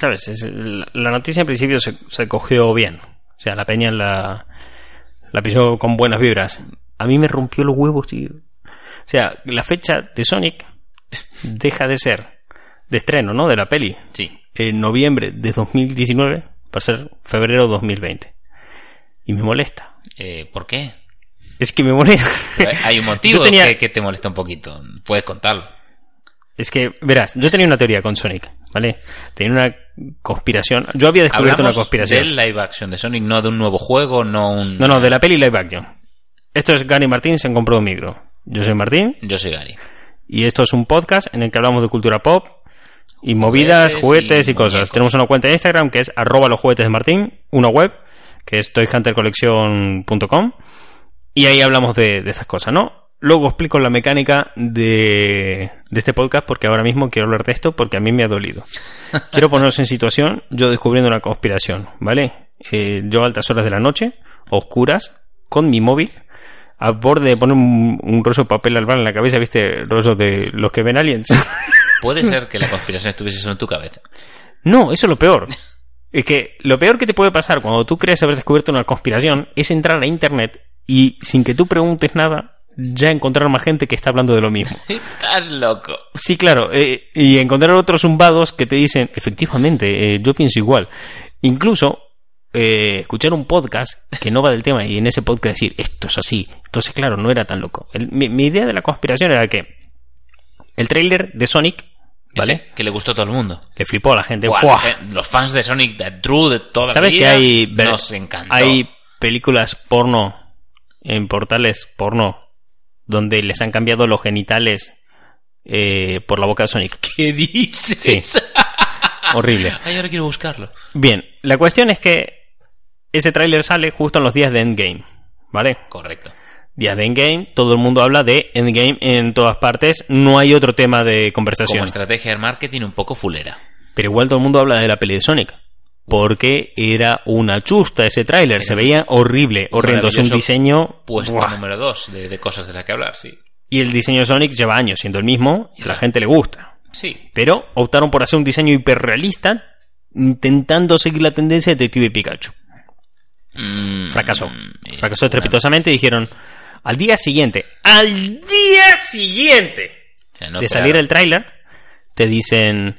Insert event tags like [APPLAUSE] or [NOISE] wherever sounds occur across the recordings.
¿sabes? Es- la, la noticia en principio se, se cogió bien. O sea, la peña la, la pisó con buenas vibras. A mí me rompió los huevos, tío. O sea, la fecha de Sonic [LAUGHS] deja de ser de estreno, ¿no? De la peli. Sí. En noviembre de 2019 va a ser febrero 2020. Y me molesta. Eh, ¿Por qué? Es que me molesta. Pero Hay un [LAUGHS] motivo tenía- que, que te molesta un poquito. Puedes contarlo. Es que, verás, yo tenía una teoría con Sonic, ¿vale? Tenía una conspiración. Yo había descubierto una conspiración. del live action de Sonic, no de un nuevo juego, no un... No, no, de la peli live action. Esto es Gary Martín, se han comprado un micro. Yo soy Martín Yo soy Gary. y esto es un podcast en el que hablamos de cultura pop y movidas, Juguetes juguetes y, y cosas. muñecos. Tenemos una cuenta de Instagram que es arroba los juguetes de Martín, una web que es toyhuntercollection.com y ahí hablamos de, de estas cosas, ¿no? Luego explico la mecánica de, de este podcast porque ahora mismo quiero hablar de esto porque a mí me ha dolido. [LAUGHS] Quiero poneros en situación, yo descubriendo una conspiración, ¿vale? Eh, yo a altas horas de la noche, oscuras, con mi móvil, a borde de poner un, un rollo de papel albal en la cabeza, ¿viste? El rollo de los que ven aliens. [LAUGHS] Puede ser que la [LAUGHS] conspiración estuviese solo en tu cabeza. No, eso es lo peor. Es que lo peor que te puede pasar cuando tú crees haber descubierto una conspiración es entrar a internet y sin que tú preguntes nada, ya encontrar más gente que está hablando de lo mismo. [LAUGHS] Estás loco. Sí, claro, eh, y encontrar otros zumbados que te dicen, efectivamente, eh, yo pienso igual. Incluso eh, escuchar un podcast que no va del tema y en ese podcast decir, esto es así. Entonces, claro, no era tan loco. El- mi, mi idea de la conspiración era que el tráiler de Sonic, ¿vale? Ese, que le gustó a todo el mundo. Le flipó a la gente. Los fans de Sonic the True de toda ¿Sabes la que vida hay, ver- nos encantó. hay películas porno en portales porno donde les han cambiado los genitales eh, por la boca de Sonic? [LAUGHS] ¿Qué dices? Sí. [LAUGHS] Horrible. Ay, ahora quiero buscarlo. Bien, la cuestión es que ese tráiler sale justo en los días de Endgame, ¿vale? Correcto. Días de Endgame, todo el mundo habla de Endgame en todas partes, no hay otro tema de conversación. Como estrategia de marketing un poco fulera. Pero igual todo el mundo habla de la peli de Sonic. Porque era una chusta ese tráiler, se veía horrible, horrendo, es un diseño... Puesto ¡buah! número dos de, de cosas de las que hablar, sí. Y el diseño de Sonic lleva años siendo el mismo y a la gente le gusta. Sí. Pero optaron por hacer un diseño hiperrealista intentando seguir la tendencia de Detective Pikachu. Mm, Fracasó. eh, Fracasó estrepitosamente y dijeron, al día siguiente, al día siguiente no de salir el tráiler, te dicen,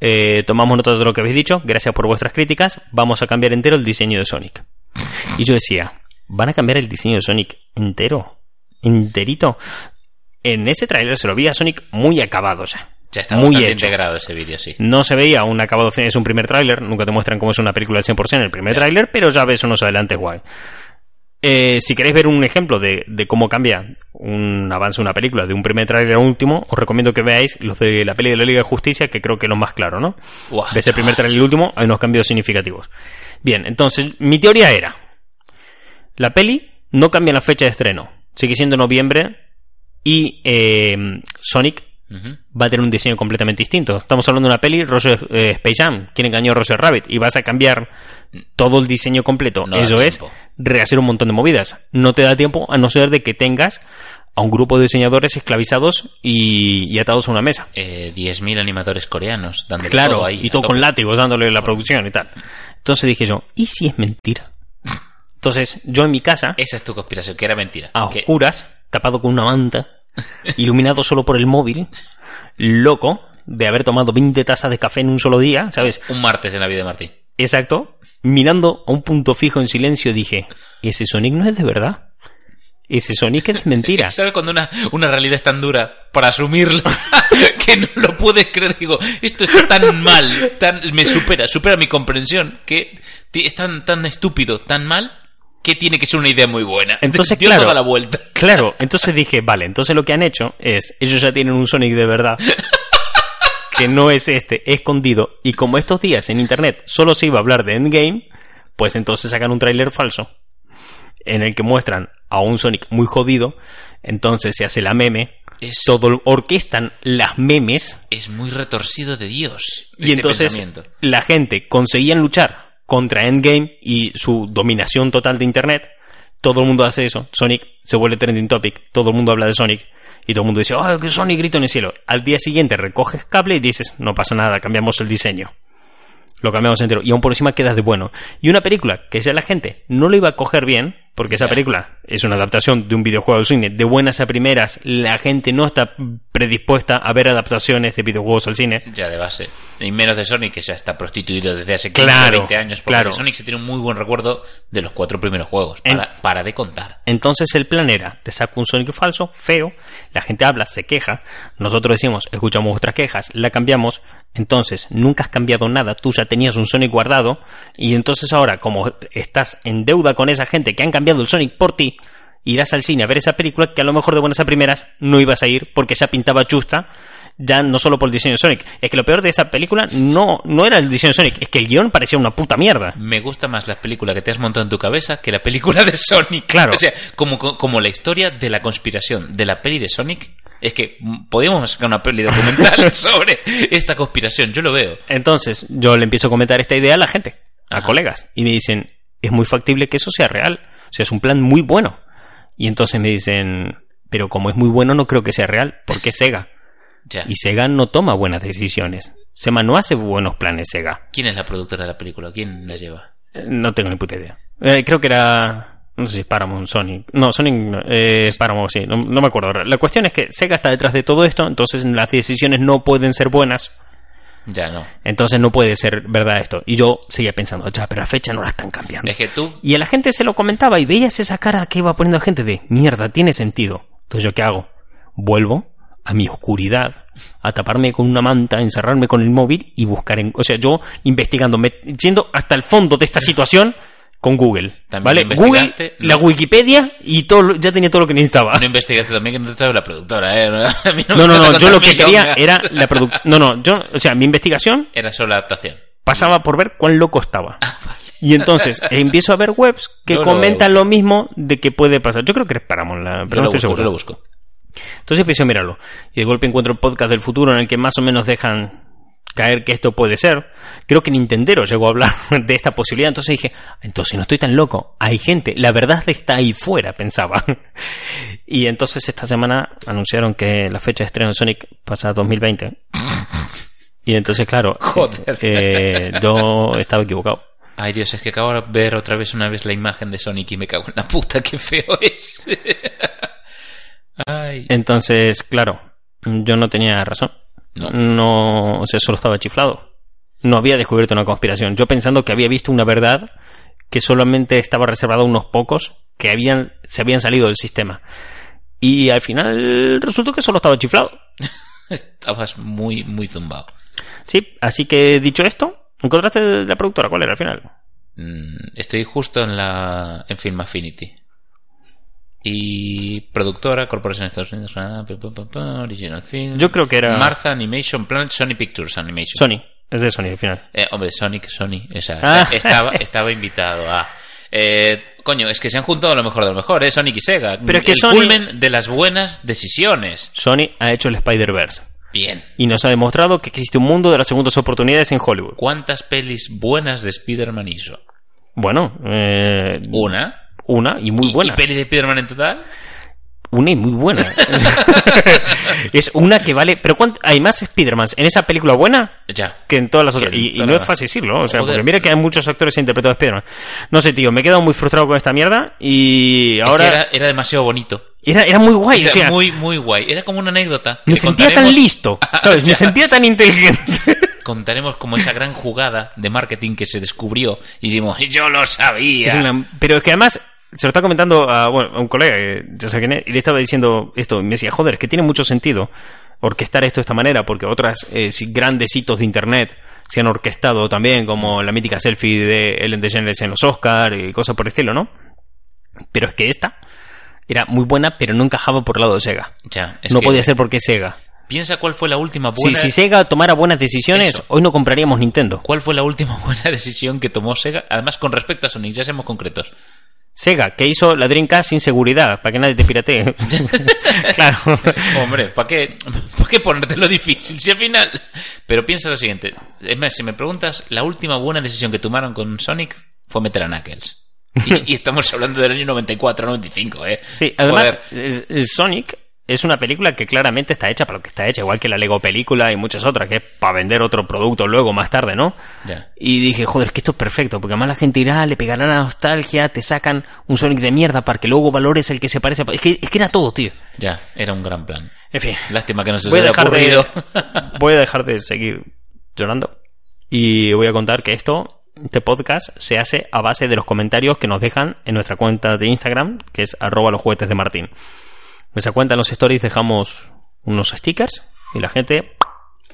eh, tomamos nota de lo que habéis dicho, gracias por vuestras críticas, vamos a cambiar entero el diseño de Sonic. Y yo decía, ¿van a cambiar el diseño de Sonic entero? ¿Enterito? En ese tráiler se lo vi a Sonic muy acabado ya. Ya está muy hecho. integrado ese vídeo, sí. No se veía un acabado es un primer tráiler, nunca te muestran cómo es una película al 100% en el primer tráiler, pero ya ves unos adelantes guay. Eh, si queréis ver un ejemplo de, de cómo cambia un avance de una película de un primer tráiler a un último, os recomiendo que veáis los de la peli de la Liga de Justicia, que creo que es lo más claro, ¿no? Buah, Ves el primer tráiler y el último, hay unos cambios significativos. Bien, entonces, mi teoría era, la peli no cambia la fecha de estreno, sigue siendo noviembre y eh, Sonic va a tener un diseño completamente distinto. Estamos hablando de una peli, Roger eh, Space Jam, quien engañó a Roger Rabbit, y vas a cambiar todo el diseño completo. No Eso es tiempo. Rehacer un montón de movidas. No te da tiempo a no ser de que tengas a un grupo de diseñadores esclavizados y, y atados a una mesa. Eh, 10.000 animadores coreanos dándole Claro, todo ahí. y todo con látigos dándole la producción y tal. Entonces dije yo, ¿y si es mentira? Entonces, yo en mi casa, Esa es tu conspiración, que era mentira. a oscuras, tapado con una manta, [LAUGHS] iluminado solo por el móvil, loco de haber tomado 20 tazas de café en un solo día, ¿sabes? Un martes en la vida de Martín. Exacto. Mirando a un punto fijo en silencio dije, ¿ese Sonic no es de verdad? Ese Sonic es mentira. [LAUGHS] ¿Sabes cuando una, una realidad es tan dura para asumirlo [LAUGHS] que no lo puedes creer? Digo, esto está tan mal, tan, me supera, supera mi comprensión, que es tan, tan estúpido, tan mal, que tiene que ser una idea muy buena. [LAUGHS] Entonces, Dio claro. toda la vuelta. Claro, entonces dije, vale, entonces lo que han hecho es, ellos ya tienen un Sonic de verdad, que no es este, escondido, y como estos días en internet solo se iba a hablar de Endgame, pues entonces sacan un tráiler falso, en el que muestran a un Sonic muy jodido, entonces se hace la meme, Es- todo orquestan las memes, Es muy retorcido de Dios. y este entonces la gente conseguían luchar contra Endgame y su dominación total de Internet. Todo el mundo hace eso. Sonic se vuelve trending topic. Todo el mundo habla de Sonic. Y todo el mundo dice, ¡oh, que Sonic grito en el cielo! Al día siguiente recoges cable y dices, no pasa nada, cambiamos el diseño. Lo cambiamos entero. Y aún por encima quedas de bueno. Y una película que ya la gente no lo iba a coger bien, porque esa película es una adaptación de un videojuego al cine. De buenas a primeras, la gente no está predispuesta a ver adaptaciones de videojuegos al cine. Ya de base. Y menos de Sonic, que ya está prostituido desde hace 15 Claro, o 20 años. Porque claro. de Sonic se tiene un muy buen recuerdo de los cuatro primeros juegos. En- Para, para de contar. Entonces el plan era, te saco un Sonic falso, feo, la gente habla, se queja, nosotros decimos, escuchamos vuestras quejas, la cambiamos, entonces nunca has cambiado nada, tú ya tenías un Sonic guardado, y entonces ahora, como estás en deuda con esa gente que han cambiado el Sonic por ti, irás al cine a ver esa película que a lo mejor de buenas a primeras no ibas a ir porque ya pintaba chusta, ya no solo por el diseño de Sonic, es que lo peor de esa película no, no era el diseño de Sonic, es que el guion parecía una puta mierda. Me gusta más la película que te has montado en tu cabeza que la película de Sonic. Claro. O sea, como, como la historia de la conspiración de la peli de Sonic. Es que podríamos sacar una peli documental [LAUGHS] sobre esta conspiración. Yo lo veo. Entonces, yo le empiezo a comentar esta idea a la gente, a Ajá. colegas, y me dicen, es muy factible que eso sea real. Sea, es un plan muy bueno. Y entonces me dicen, pero como es muy bueno, no creo que sea real, porque es Sega. Ya. Y Sega no toma buenas decisiones. Sega no hace buenos planes, Sega. ¿Quién es la productora de la película? ¿Quién la lleva? Eh, No tengo ni puta idea. Eh, creo que era... No sé si Paramount, Sony. No, Sony, no, eh, Paramount, sí. No, no me acuerdo. La cuestión es que Sega está detrás de todo esto, entonces las decisiones no pueden ser buenas Ya no. Entonces no puede ser verdad esto. Y yo seguía pensando, ya, pero la fecha no la están cambiando. Es que tú. Y a la gente se lo comentaba y veías esa cara que iba poniendo la gente de mierda, tiene sentido. Entonces yo qué hago? Vuelvo a mi oscuridad, a taparme con una manta, encerrarme con el móvil y buscar en... O sea, yo investigando, me- yendo hasta el fondo de esta situación con Google. También ¿Vale? Google, la. Wikipedia y todo, lo- ya tenía todo lo que necesitaba. No investigaste también que no te sabes la productora, ¿eh? [LAUGHS] A mí No, no, no, yo lo que quería era la producción. [LAUGHS] No, no, yo, o sea, mi investigación Era solo la adaptación. pasaba por ver cuán loco estaba. Y entonces [LAUGHS] empiezo a ver webs que comentan lo mismo de que puede pasar. Yo creo que es Paramount, la- pero no estoy busco, yo lo busco. Entonces empiezo a mirarlo. Y de golpe encuentro el podcast del futuro en el que más o menos dejan caer que esto puede ser. Creo que Nintendero llegó a hablar [LAUGHS] de esta posibilidad. Entonces dije, entonces no estoy tan loco. Hay gente. La verdad está ahí fuera, pensaba. [LAUGHS] Y entonces esta semana anunciaron que la fecha de estreno de Sonic pasa a 2020. Y entonces, claro, [LAUGHS] Joder. eh, yo estaba equivocado. Ay, Dios, es que acabo de ver otra vez una vez la imagen de Sonic y me cago en la puta, qué feo es. Ay. Entonces, claro, yo no tenía razón. No. No, o sea, solo estaba chiflado. No había descubierto una conspiración. Yo pensando que había visto una verdad que solamente estaba reservada a unos pocos que habían, se habían salido del sistema. Y al final resultó que solo estaba chiflado. [LAUGHS] Estabas muy, muy zumbado. Sí, así que dicho esto, ¿encontraste la productora? ¿Cuál era al final? Mm, Estoy justo en la en Film Affinity. Y productora, Corporación de Estados Unidos, Original Film. Yo creo que era- Martha Animation Planet, Sony Pictures Animation. Sony, es de Sony al final. Eh, hombre, Sonic, Sony. O sea, Ah. [LAUGHS] estaba, estaba invitado a. Eh, coño, es que se han juntado lo mejor de lo mejor, ¿eh? Sonic y Sega. Pero es que el Sony- culmen de las buenas decisiones. Sony ha hecho el Spider-Verse. Bien. Y nos ha demostrado que existe un mundo de las segundas oportunidades en Hollywood. ¿Cuántas pelis buenas de Spider-Man hizo? Bueno, eh, Una. Una y muy ¿Y- buena. ¿Y peli de Spider-Man en total? Una y muy buena. [LAUGHS] es una que vale. Pero ¿cuánto- hay más Spider-Man en esa película buena Ya. que en todas las otras. Y, no es fácil decirlo. O sea, Joder. porque mira que hay muchos actores que han interpretado a Spider-Man. No sé, tío, me he quedado muy frustrado con esta mierda. Y Es que ahora. era, era demasiado bonito. Era, era muy guay. Era o sea, muy, muy guay. Era como una anécdota. me sentía tan listo. [LAUGHS] ¿Sabes? Me sentía tan inteligente. [LAUGHS] Contaremos como esa gran jugada de marketing que se descubrió. Y dijimos, yo lo sabía. Es una- pero es que además se lo está comentando a, bueno, a un colega, que ya sé quién es, y le estaba diciendo esto, y me decía, joder, es que tiene mucho sentido orquestar esto de esta manera, porque otras eh, grandes hitos de internet se han orquestado también, como la mítica selfie de Ellen DeGeneres en los Oscar y cosas por el estilo, ¿no? Pero es que esta era muy buena, pero no encajaba por el lado de Sega. Ya, es no que podía ser porque Sega. Piensa cuál fue la última Si, buena... si Sega tomara buenas decisiones, Eso. hoy no compraríamos Nintendo. ¿Cuál fue la última [LAUGHS] buena decisión que tomó Sega? Además, con respecto a Sonic, ya seamos concretos. Sega, que hizo la Dreamcast sin seguridad, para que nadie te piratee. [LAUGHS] claro. Hombre, ¿para qué, ¿para qué ponértelo difícil? Si al final... Pero piensa lo siguiente. Es más, si me preguntas, la última buena decisión que tomaron con Sonic fue meter a Knuckles. Y, y estamos hablando del año 94, 95, ¿eh? Sí, además, Joder. Sonic es una película que claramente está hecha para lo que está hecha, igual que la Lego película y muchas otras, que es para vender otro producto luego, más tarde, ¿no? Y dije, joder, es que esto es perfecto, porque además la gente irá, le pegará la nostalgia, te sacan un Sonic de mierda para que luego valores el que se parece. a- Es que, es que era todo, tío. Ya, era un gran plan. En fin, Lástima que no se voy haya dejar ocurrido. de, [LAUGHS] voy a dejar de seguir llorando y voy a contar que esto, este podcast, se hace a base de los comentarios que nos dejan en nuestra cuenta de Instagram, que es arroba los juguetes de Martín. Esa cuenta en los stories dejamos unos stickers y la gente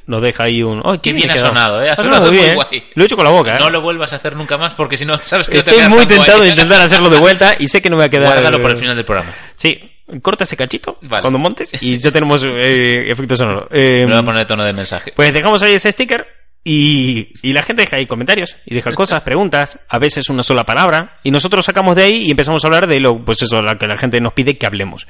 nos deja ahí un... ¡Ay, Qué bien ha sonado, ¿eh? Ha sonado muy bien, guay. ¿eh? Lo he hecho con la boca, ¿eh? No lo vuelvas a hacer nunca más porque si no sabes que no te Estoy muy guay. tentado de intentar hacerlo de vuelta y sé que no me va a quedar... Guárdalo por el final del programa. Sí, corta ese cachito Vale. cuando montes y [LAUGHS] ya tenemos eh, efecto sonoro. Eh, Me voy a poner tono de mensaje. pues dejamos ahí ese sticker y, y la gente deja ahí comentarios y deja cosas, [LAUGHS] preguntas, a veces una sola palabra y nosotros sacamos de ahí y empezamos a hablar de lo, pues eso, lo que la gente nos pide que hablemos.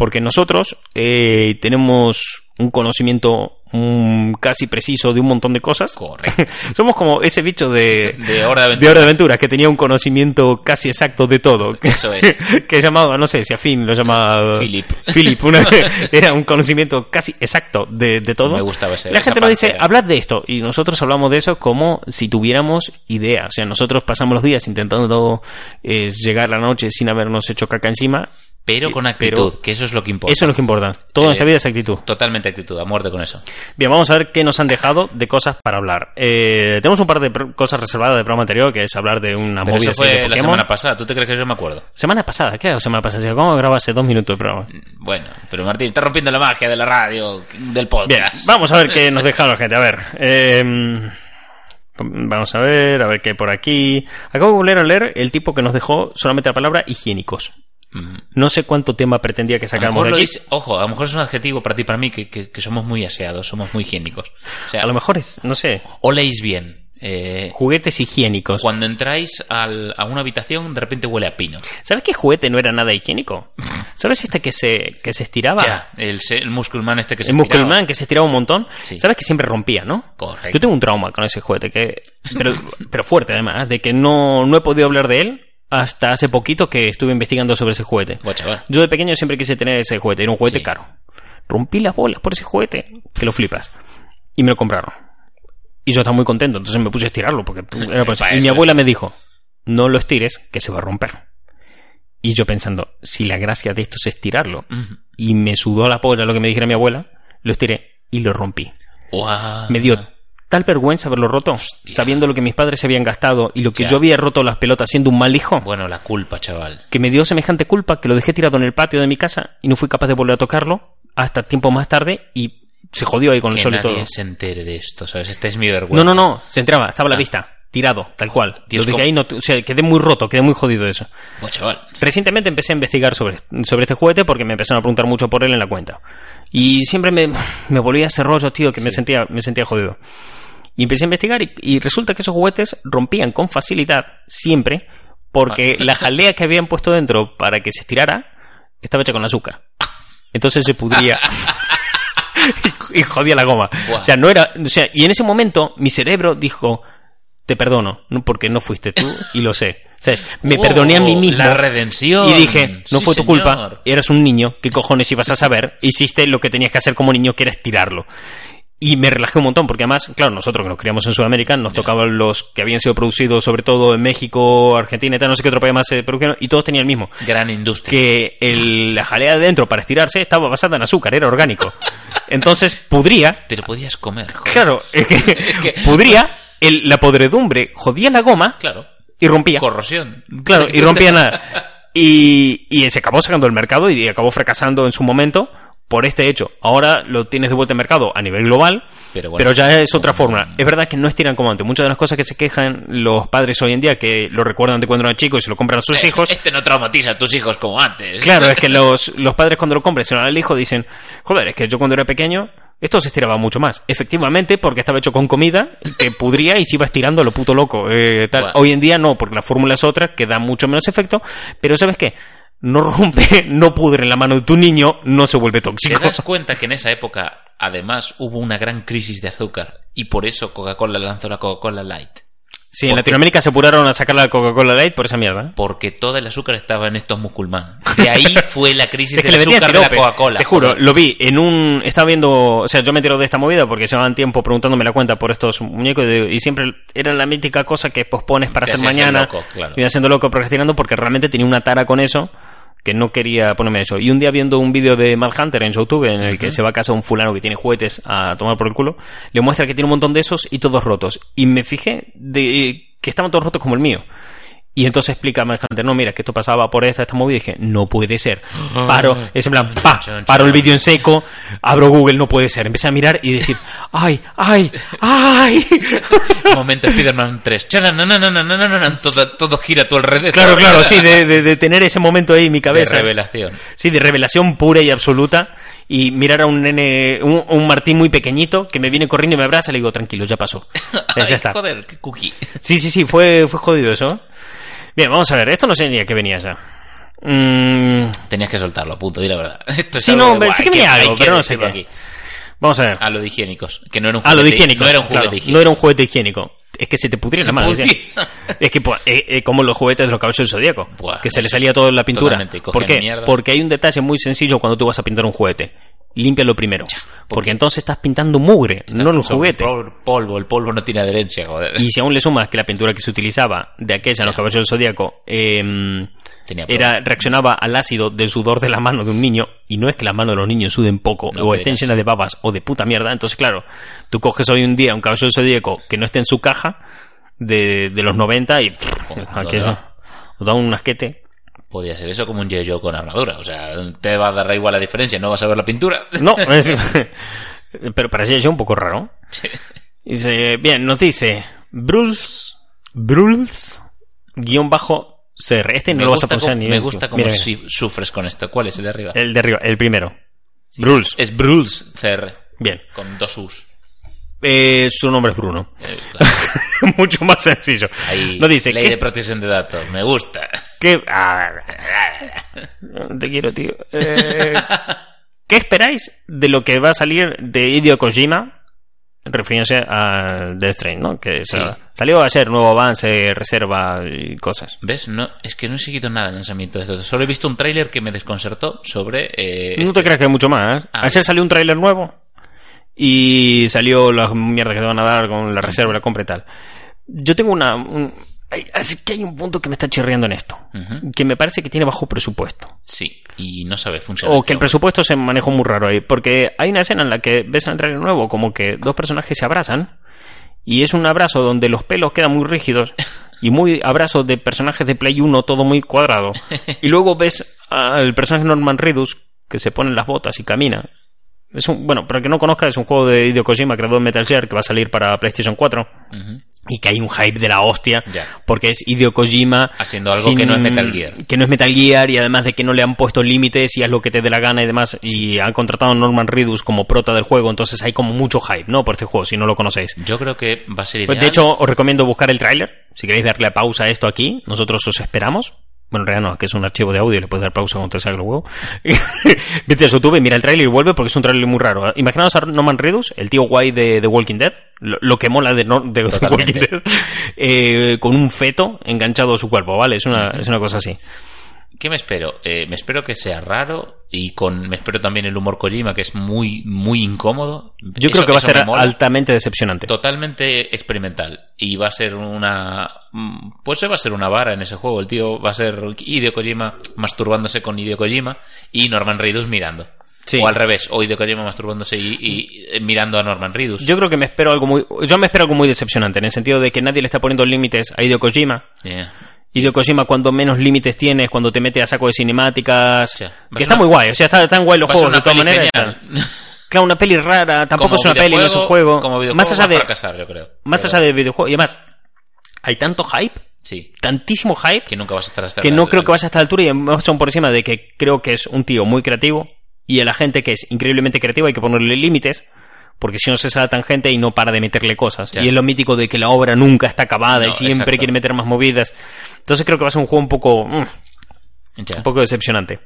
Porque nosotros eh, tenemos un conocimiento mm, casi preciso de un montón de cosas. Correcto. [LAUGHS] Somos como ese bicho de, De Hora de Aventuras. de Hora de Aventuras que tenía un conocimiento casi exacto de todo. Eso es. [LAUGHS] que llamaba, no sé si a Finn lo llamaba Philip. Philip, una- [LAUGHS] era un conocimiento casi exacto de, de todo. Me gustaba ese- La gente nos dice, hablad de esto. Y nosotros hablamos de eso como si tuviéramos idea. O sea, nosotros pasamos los días intentando eh, llegar la noche sin habernos hecho caca encima. Pero con Eh, actitud, pero- que eso es lo que importa. Eso es lo que importa. Todo en Eh, esta vida es actitud. Totalmente actitud, a muerte con eso. Bien, vamos a ver qué nos han dejado de cosas para hablar. Eh, tenemos un par de cosas reservadas del programa anterior, que es hablar de una Pero movida eso de fue la semana pasada. ¿Tú te crees que yo me acuerdo? Semana pasada, ¿qué era la semana pasada? Si ¿Cómo grabó hace dos minutos el programa? Bueno, pero Martín, está rompiendo la magia de la radio, del Bien, podcast. vamos a ver qué nos deja la gente. A ver, eh, vamos a ver, a ver qué hay por aquí. Acabo de volver a leer el tipo que nos dejó solamente la palabra higiénicos. No sé cuánto tema pretendía que sacáramos de aquí. dice- ojo, a lo mejor es un adjetivo para ti, para mí, que, que- que somos muy aseados, somos muy higiénicos. O sea, A lo mejor es, no sé, oléis bien. Eh, juguetes higiénicos. cuando entráis al- a una habitación, de repente huele a pino. ¿Sabes qué juguete no era nada higiénico? ¿Sabes este que se, que se estiraba? Ya, el, el Muscleman este que se el estiraba. Muscleman que se estiraba un montón. Sí. ¿Sabes que siempre rompía, no? Correcto. Yo tengo un trauma con ese juguete, que pero, pero fuerte además, de que no, no he podido hablar de él hasta hace poquito que estuve investigando sobre ese juguete. Yo de pequeño siempre quise tener ese juguete, era un juguete Sí. caro. Rompí las bolas por ese juguete, que lo flipas. Y me lo compraron. Y yo estaba muy contento, entonces me puse a estirarlo. Porque era por eso. Para Y mi abuela me dijo, no lo estires, que se va a romper. Y yo pensando, si la gracia de esto es estirarlo, y me sudó la polla lo que me dijera mi abuela, lo estiré y lo rompí. Guau. Me dio tal vergüenza haberlo roto, sabiendo lo que mis padres se habían gastado y lo que Ya. yo había roto las pelotas siendo un mal hijo, Bueno, la culpa, chaval. que me dio semejante culpa que lo dejé tirado en el patio de mi casa y no fui capaz de volver a tocarlo hasta tiempo más tarde y se jodió ahí con el Que sol y nadie todo. se entere de esto, ¿sabes? Esta es mi vergüenza. No, no, no, se entraba, estaba a la Ah. vista, tirado, tal cual. Dios, lo dejé ahí, no, o sea, quedé muy roto, quedé muy jodido de eso. Buah, chaval. Recientemente empecé a investigar sobre, sobre este juguete porque me empezaron a preguntar mucho por él en la cuenta. Y siempre me, me volvía ese rollo, tío, que me, sentía, me sentía jodido. Y empecé a investigar y, y resulta que esos juguetes rompían con facilidad, siempre, porque la jalea que habían puesto dentro para que se estirara estaba hecha con azúcar. Entonces se pudría. [LAUGHS] y, jodía la goma. O sea, no era. O sea, y en ese momento mi cerebro dijo. Te perdono, no- porque no fuiste tú y lo sé. ¿Sabes? Me Oh, perdoné a mí mismo. La redención. Y dije, no Sí, fue tu señor. culpa, eras un niño, ¿qué cojones ibas a saber? Hiciste lo que tenías que hacer como niño, que era estirarlo. Y me relajé un montón, porque además, claro, nosotros que nos criamos en Sudamérica, nos tocaban los que habían sido producidos sobre todo en México, Argentina y tal, no sé qué otro país más se produjeron, y todos tenían el mismo. Gran industria. Que el- la jalea de dentro para estirarse estaba basada en azúcar, era orgánico. Entonces, pudría, Te lo podías comer. joder. claro, [LAUGHS] es que, que- [LAUGHS] pudría, el- la podredumbre jodía la goma Claro. y rompía. Corrosión. Claro, y rompía nada. [LAUGHS] Y, y se acabó sacando del mercado y acabó fracasando en su momento por este hecho. Ahora lo tienes de vuelta en mercado a nivel global, Pero ya es otra fórmula. Es verdad que no estiran como antes. Muchas de las cosas que se quejan los padres hoy en día, que lo recuerdan de cuando eran chicos y se lo compran a sus Eh, hijos. Este no traumatiza a tus hijos como antes. Claro, es que [LAUGHS] los, los padres cuando lo compran se lo dan al hijo dicen, joder, es que yo cuando era pequeño esto se estiraba mucho más. Efectivamente, porque estaba hecho con comida que [LAUGHS] pudría y se iba estirando a lo puto loco. eh, tal. Bueno. Hoy en día no, porque la fórmula es otra, que da mucho menos efecto, pero ¿sabes qué? No rompe, [LAUGHS] no pudre en la mano de tu niño, no se vuelve ¿Te tóxico. das cuenta que en esa época, además, hubo una gran crisis de azúcar y por eso Coca-Cola lanzó la Coca-Cola Light? Sí, en Latinoamérica se apuraron a sacar la Coca-Cola Light por esa mierda. Porque todo el azúcar estaba en estos musulmán. De ahí [LAUGHS] fue la crisis Es que del azúcar de la. Coca-Cola. Te juro, lo vi en un. Estaba viendo. O sea, yo me entero de esta movida porque se van tiempo preguntándome la cuenta por estos muñecos y, y siempre era la mítica cosa que pospones para hacer mañana. loco, claro. Iba haciendo loco procrastinando porque realmente tenía una tara con eso que no quería ponerme eso. Y un día viendo un vídeo de Mad Hunter en YouTube en el que se va a casa un fulano que tiene juguetes a tomar por el culo, le muestra que tiene un montón de esos y todos rotos. Y me fijé de que estaban todos rotos como el mío. Y entonces explica Manhunter, no, mira, que esto pasaba por esta, esta movida. Y dije, no puede ser. Ah. Paro, es en plan, pa, paro el vídeo en seco, abro Google, no puede ser. Empecé a mirar y decir, ay, ay, ay. [LAUGHS] Momento Spider-Man 3. Todo, todo gira a tu alrededor. Claro, claro, sí, de, de, de, tener ese momento ahí en mi cabeza. De revelación. Sí, de revelación pura y absoluta. Y mirar a un nene, un, un Martín muy pequeñito que me viene corriendo y me abraza. Le digo, tranquilo, ya pasó. [LAUGHS] Ya, ya está. Joder, qué cookie. Sí, sí, sí, fue, fue jodido eso. Bien, vamos a ver, esto no sé ni a qué venía ya. Mm, Tenías que soltarlo, punto, di la verdad. [LAUGHS] Esto es Sí, algo no, de, hombre, "Buah, sí que venía algo, pero no sé qué. aquí". vamos a ver. A lo de higiénicos. Que no era un Ah, lo de juguete- higiénico. No era un claro, juguete higiénico. no era un juguete higiénico. Es que se te pudría la mano. [LAUGHS] Es que pues, eh, eh, como los juguetes de los caballos del zodíaco. Buah, que se le salía en la pintura. ¿Por qué? mierda. Porque hay un detalle muy sencillo cuando tú vas a pintar un juguete. Límpialo primero. Porque entonces estás pintando mugre, no el Sobre juguete. pol- Polvo, el polvo no tiene adherencia, joder. Y si aún le sumas que la pintura que se utilizaba de aquella en los caballos del zodíaco eh, Tenía era reaccionaba al ácido del sudor de la mano de un niño y no es que las manos de los niños suden poco No o estén llenas de babas o de puta mierda. Entonces claro tú coges hoy un día un caballo del zodíaco que no esté en su caja de, de los 90 y pff, Joder, aquello ¿dónde nos da un asquete Podía ser eso como un yo con armadura. O sea, te va a dar igual la diferencia, no vas a ver la pintura. [LAUGHS] no es- [LAUGHS] pero para yo un poco raro dice bien nos dice Bruls Bruls guion bajo CR este no me lo vas a pronunciar ni me gusta mira. si sufres con esto. ¿Cuál es el de arriba? el de arriba el primero Bruls Es Bruls CR. bien Con dos U's. Eh, su nombre es Bruno. Eh, claro. [LAUGHS] Mucho más sencillo. Ahí, No dice ley ¿qué, de protección de datos. Me gusta. qué- ah, te quiero, tío. Eh, ¿Qué esperáis de lo que va a salir de Hideo Kojima? Refiriéndose a Death Stranding, ¿no? Que Sí. sa- salió ayer, nuevo avance, reserva y cosas. ¿Ves? No, es que no he seguido nada del lanzamiento de esto. Solo he visto un tráiler que me desconcertó sobre... eh, No este- te creas que hay mucho más. Ah, Ayer salió un tráiler nuevo y salió la mierda que te van a dar con la reserva, la compra y tal. Yo tengo una... un- hay- así que hay un punto que me está chirriando en esto. Que me parece que tiene bajo presupuesto. Sí, y no sabe funcionar. O este que el hombre. presupuesto se manejó muy raro ahí. Porque hay una escena en la que ves en el trailer nuevo como que dos personajes se abrazan. Y es un abrazo donde los pelos quedan muy rígidos. Y muy abrazo de personajes de Play 1, todo muy cuadrado. [LAUGHS] Y luego ves al personaje Norman Reedus que se pone las botas y camina. Es un, bueno, para el que no conozca, es un juego de Hideo Kojima, creador de Metal Gear, que va a salir para PlayStation 4. Ujú. Y que hay un hype de la hostia. Ya. Porque es Hideo Kojima. Haciendo algo que no es Metal Gear. Que no es Metal Gear y además de que no le han puesto límites y haz lo que te dé la gana y demás. Y han contratado a Norman Reedus como prota del juego. Entonces hay como mucho hype, ¿no? Por este juego, si no lo conocéis. Yo creo que va a ser ideal. Pues de hecho, os recomiendo buscar el tráiler. Si queréis darle a pausa a esto aquí, nosotros os esperamos. Bueno, en realidad no, que es un archivo de audio le puedes dar pausa cuando te salga el huevo. [LAUGHS] Vete a YouTube, mira el tráiler y vuelve porque es un tráiler muy raro. Imaginaos a Norman Reedus, el tío guay de The Walking Dead, lo, lo que mola de, Nor- de. Walking Dead, [LAUGHS] eh, con un feto enganchado a su cuerpo, ¿vale? Es una, es una cosa así. ¿Qué me espero? Eh, me espero que sea raro y con me espero también el humor Kojima que es muy muy incómodo. Yo Eso- creo que va a ser altamente decepcionante. totalmente experimental y va a ser una mm, pues se va a ser una vara en ese juego el tío va a ser Hideo Kojima masturbándose con Hideo Kojima y Norman Reedus mirando Sí. o al revés o Hideo Kojima masturbándose y, y, eh, mirando a Norman Reedus Yo creo que me espero algo muy, yo me espero algo muy decepcionante, en el sentido de que nadie le está poniendo límites a Hideo Kojima. Yeah. Hideo Kojima cuando menos límites tienes, cuando te mete a saco de cinemáticas, que está una- muy guay, o sea, está, están guay los juegos de todas maneras. Claro, una peli rara, [LAUGHS] tampoco Como es una peli, no es un juego. como más allá de, fracasar yo creo. más Pero- allá de videojuego, y además, hay tanto hype, sí. Tantísimo hype, que nunca vas a estar hasta que no creo que vaya a esta altura y además son por encima de que creo que es un tío muy creativo y a la gente que es increíblemente creativa hay que ponerle límites porque si no se sale tangente y no para de meterle cosas. Y es lo mítico de que la obra nunca está acabada y siempre exacto. quiere meter más movidas. Entonces creo que va a ser un juego un poco, mm, un poco decepcionante.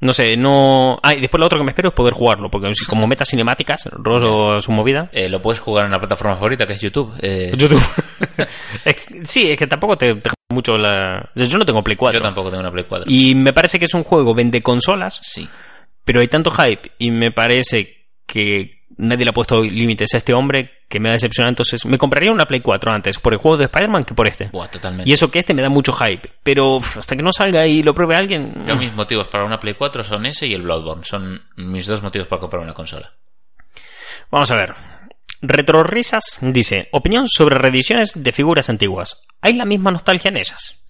No sé, no... Ah, y después lo otro que me espero es poder jugarlo, porque como metas cinemáticas, Rosso su movida. Eh, lo puedes jugar en la plataforma favorita que es YouTube. Eh, YouTube. [LAUGHS] Es que- sí, es que tampoco te, te mucho la... Yo no tengo Play 4. yo tampoco tengo una Play 4. Y me parece que es un juego vende consolas, Sí. pero hay tanto hype y me parece que nadie le ha puesto límites a este hombre que me ha decepcionado. Entonces, me compraría una Play 4 antes por el juego de Spider-Man que por este. Buah, totalmente. Y eso que este me da mucho hype, pero uf, hasta que no salga y lo pruebe alguien... Yo mis motivos para una Play 4 son ese y el Bloodborne. Son mis dos motivos para comprar una consola. Vamos a ver. Retrorisas dice, opinión sobre reediciones de figuras antiguas. ¿Hay la misma nostalgia en ellas?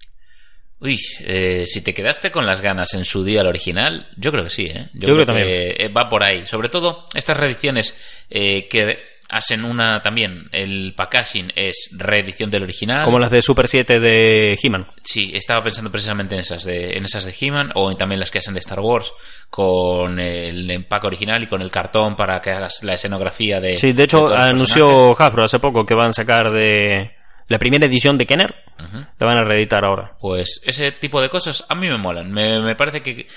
Uy, eh, si te quedaste con las ganas en su día al original, yo creo que sí, ¿eh? Yo creo también. que, eh, va por ahí. Sobre todo estas reediciones eh, que hacen una también, el packaging es reedición del original. Como las de Super 7 de He-Man. Sí, estaba pensando precisamente en esas de, en esas de He-Man o también las que hacen de Star Wars con el empaque original y con el cartón para que hagas la escenografía de. Sí, de hecho anunció Hasbro hace poco que van a sacar de la primera edición de Kenner. Ujú. La van a reeditar ahora. Pues ese tipo de cosas a mí me molan. Me, me parece que.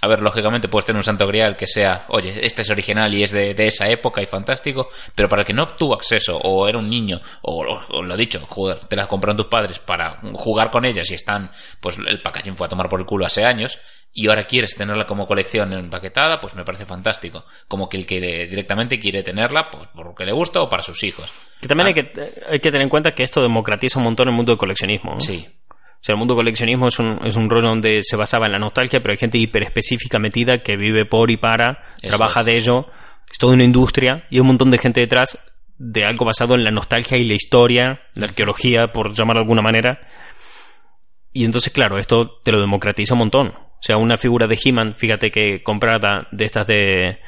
A ver, lógicamente puedes tener un santo grial que sea, oye, este es original y es de, de esa época y fantástico, pero para el que no obtuvo acceso o era un niño, o, o- o lo dicho, joder, te las compraron tus padres para jugar con ellas y están, pues el packaging fue a tomar por el culo hace años y ahora quieres tenerla como colección empaquetada, pues me parece fantástico. Como que el que directamente quiere tenerla, pues porque le gusta o para sus hijos. Que también Ah. hay, que, hay que tener en cuenta que esto democratiza un montón el mundo del coleccionismo. ¿no? Sí, O sea, el mundo del coleccionismo es un, es un rollo donde se basaba en la nostalgia, pero hay gente hiper específica metida que vive por y para, Eso trabaja es. de ello. Es toda una industria y hay un montón de gente detrás de algo basado en la nostalgia y la historia, la arqueología, por llamarlo de alguna manera. Y entonces, claro, esto te lo democratiza un montón. O sea, una figura de He-Man, fíjate que comprada de estas de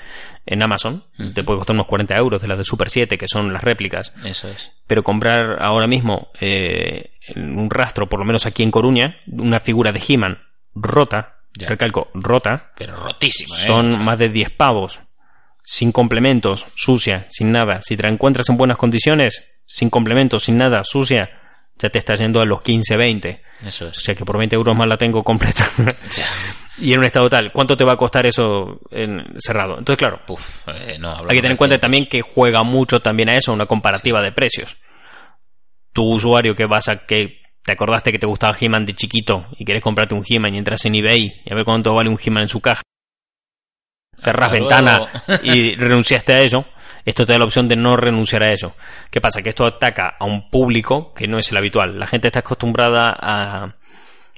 en Amazon, te puede costar unos 40 euros, de las de Super 7, que son las réplicas eso es. pero comprar ahora mismo eh, un rastro, por lo menos aquí en Coruña, una figura de He-Man rota, Ya. recalco, rota, Pero rotísima, ¿eh? son O sea, más de 10 pavos, sin complementos, sucia, sin nada. Si te la encuentras en buenas condiciones, sin complementos, sin nada, sucia, ya te está yendo a los 15, 20. Eso O es. sea que por 20 euros más la tengo completa. [LAUGHS] Y en un estado tal, ¿cuánto te va a costar eso en cerrado? Entonces, claro, Puf, eh, no, hay que tener en cuenta también que juega mucho también a eso, una comparativa de precios. Tu usuario que vas a que te acordaste que te gustaba He-Man de chiquito y querés comprarte un He-Man y entras en eBay y a ver cuánto vale un He-Man en su caja. Cerrás Hasta ventana luego. y renunciaste a ello. Esto te da la opción de no renunciar a ello. ¿Qué pasa? Que esto ataca a un público que no es el habitual. La gente está acostumbrada a,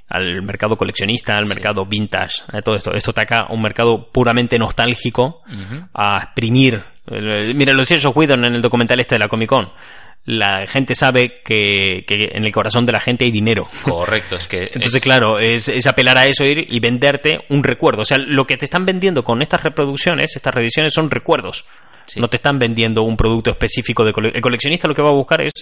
al mercado coleccionista, al mercado vintage, a todo esto. Esto ataca a un mercado puramente nostálgico, a exprimir. Eh, Mira, lo decía Joe Whedon en el documental este de la Comic Con. La gente sabe que, que en el corazón de la gente hay dinero. Correcto, es que. [LAUGHS] Entonces, es- claro, es, es apelar a eso ir y venderte un recuerdo. O sea, lo que te están vendiendo con estas reproducciones, estas reediciones, son recuerdos. Sí. No te están vendiendo un producto específico de cole- El coleccionista lo que va a buscar es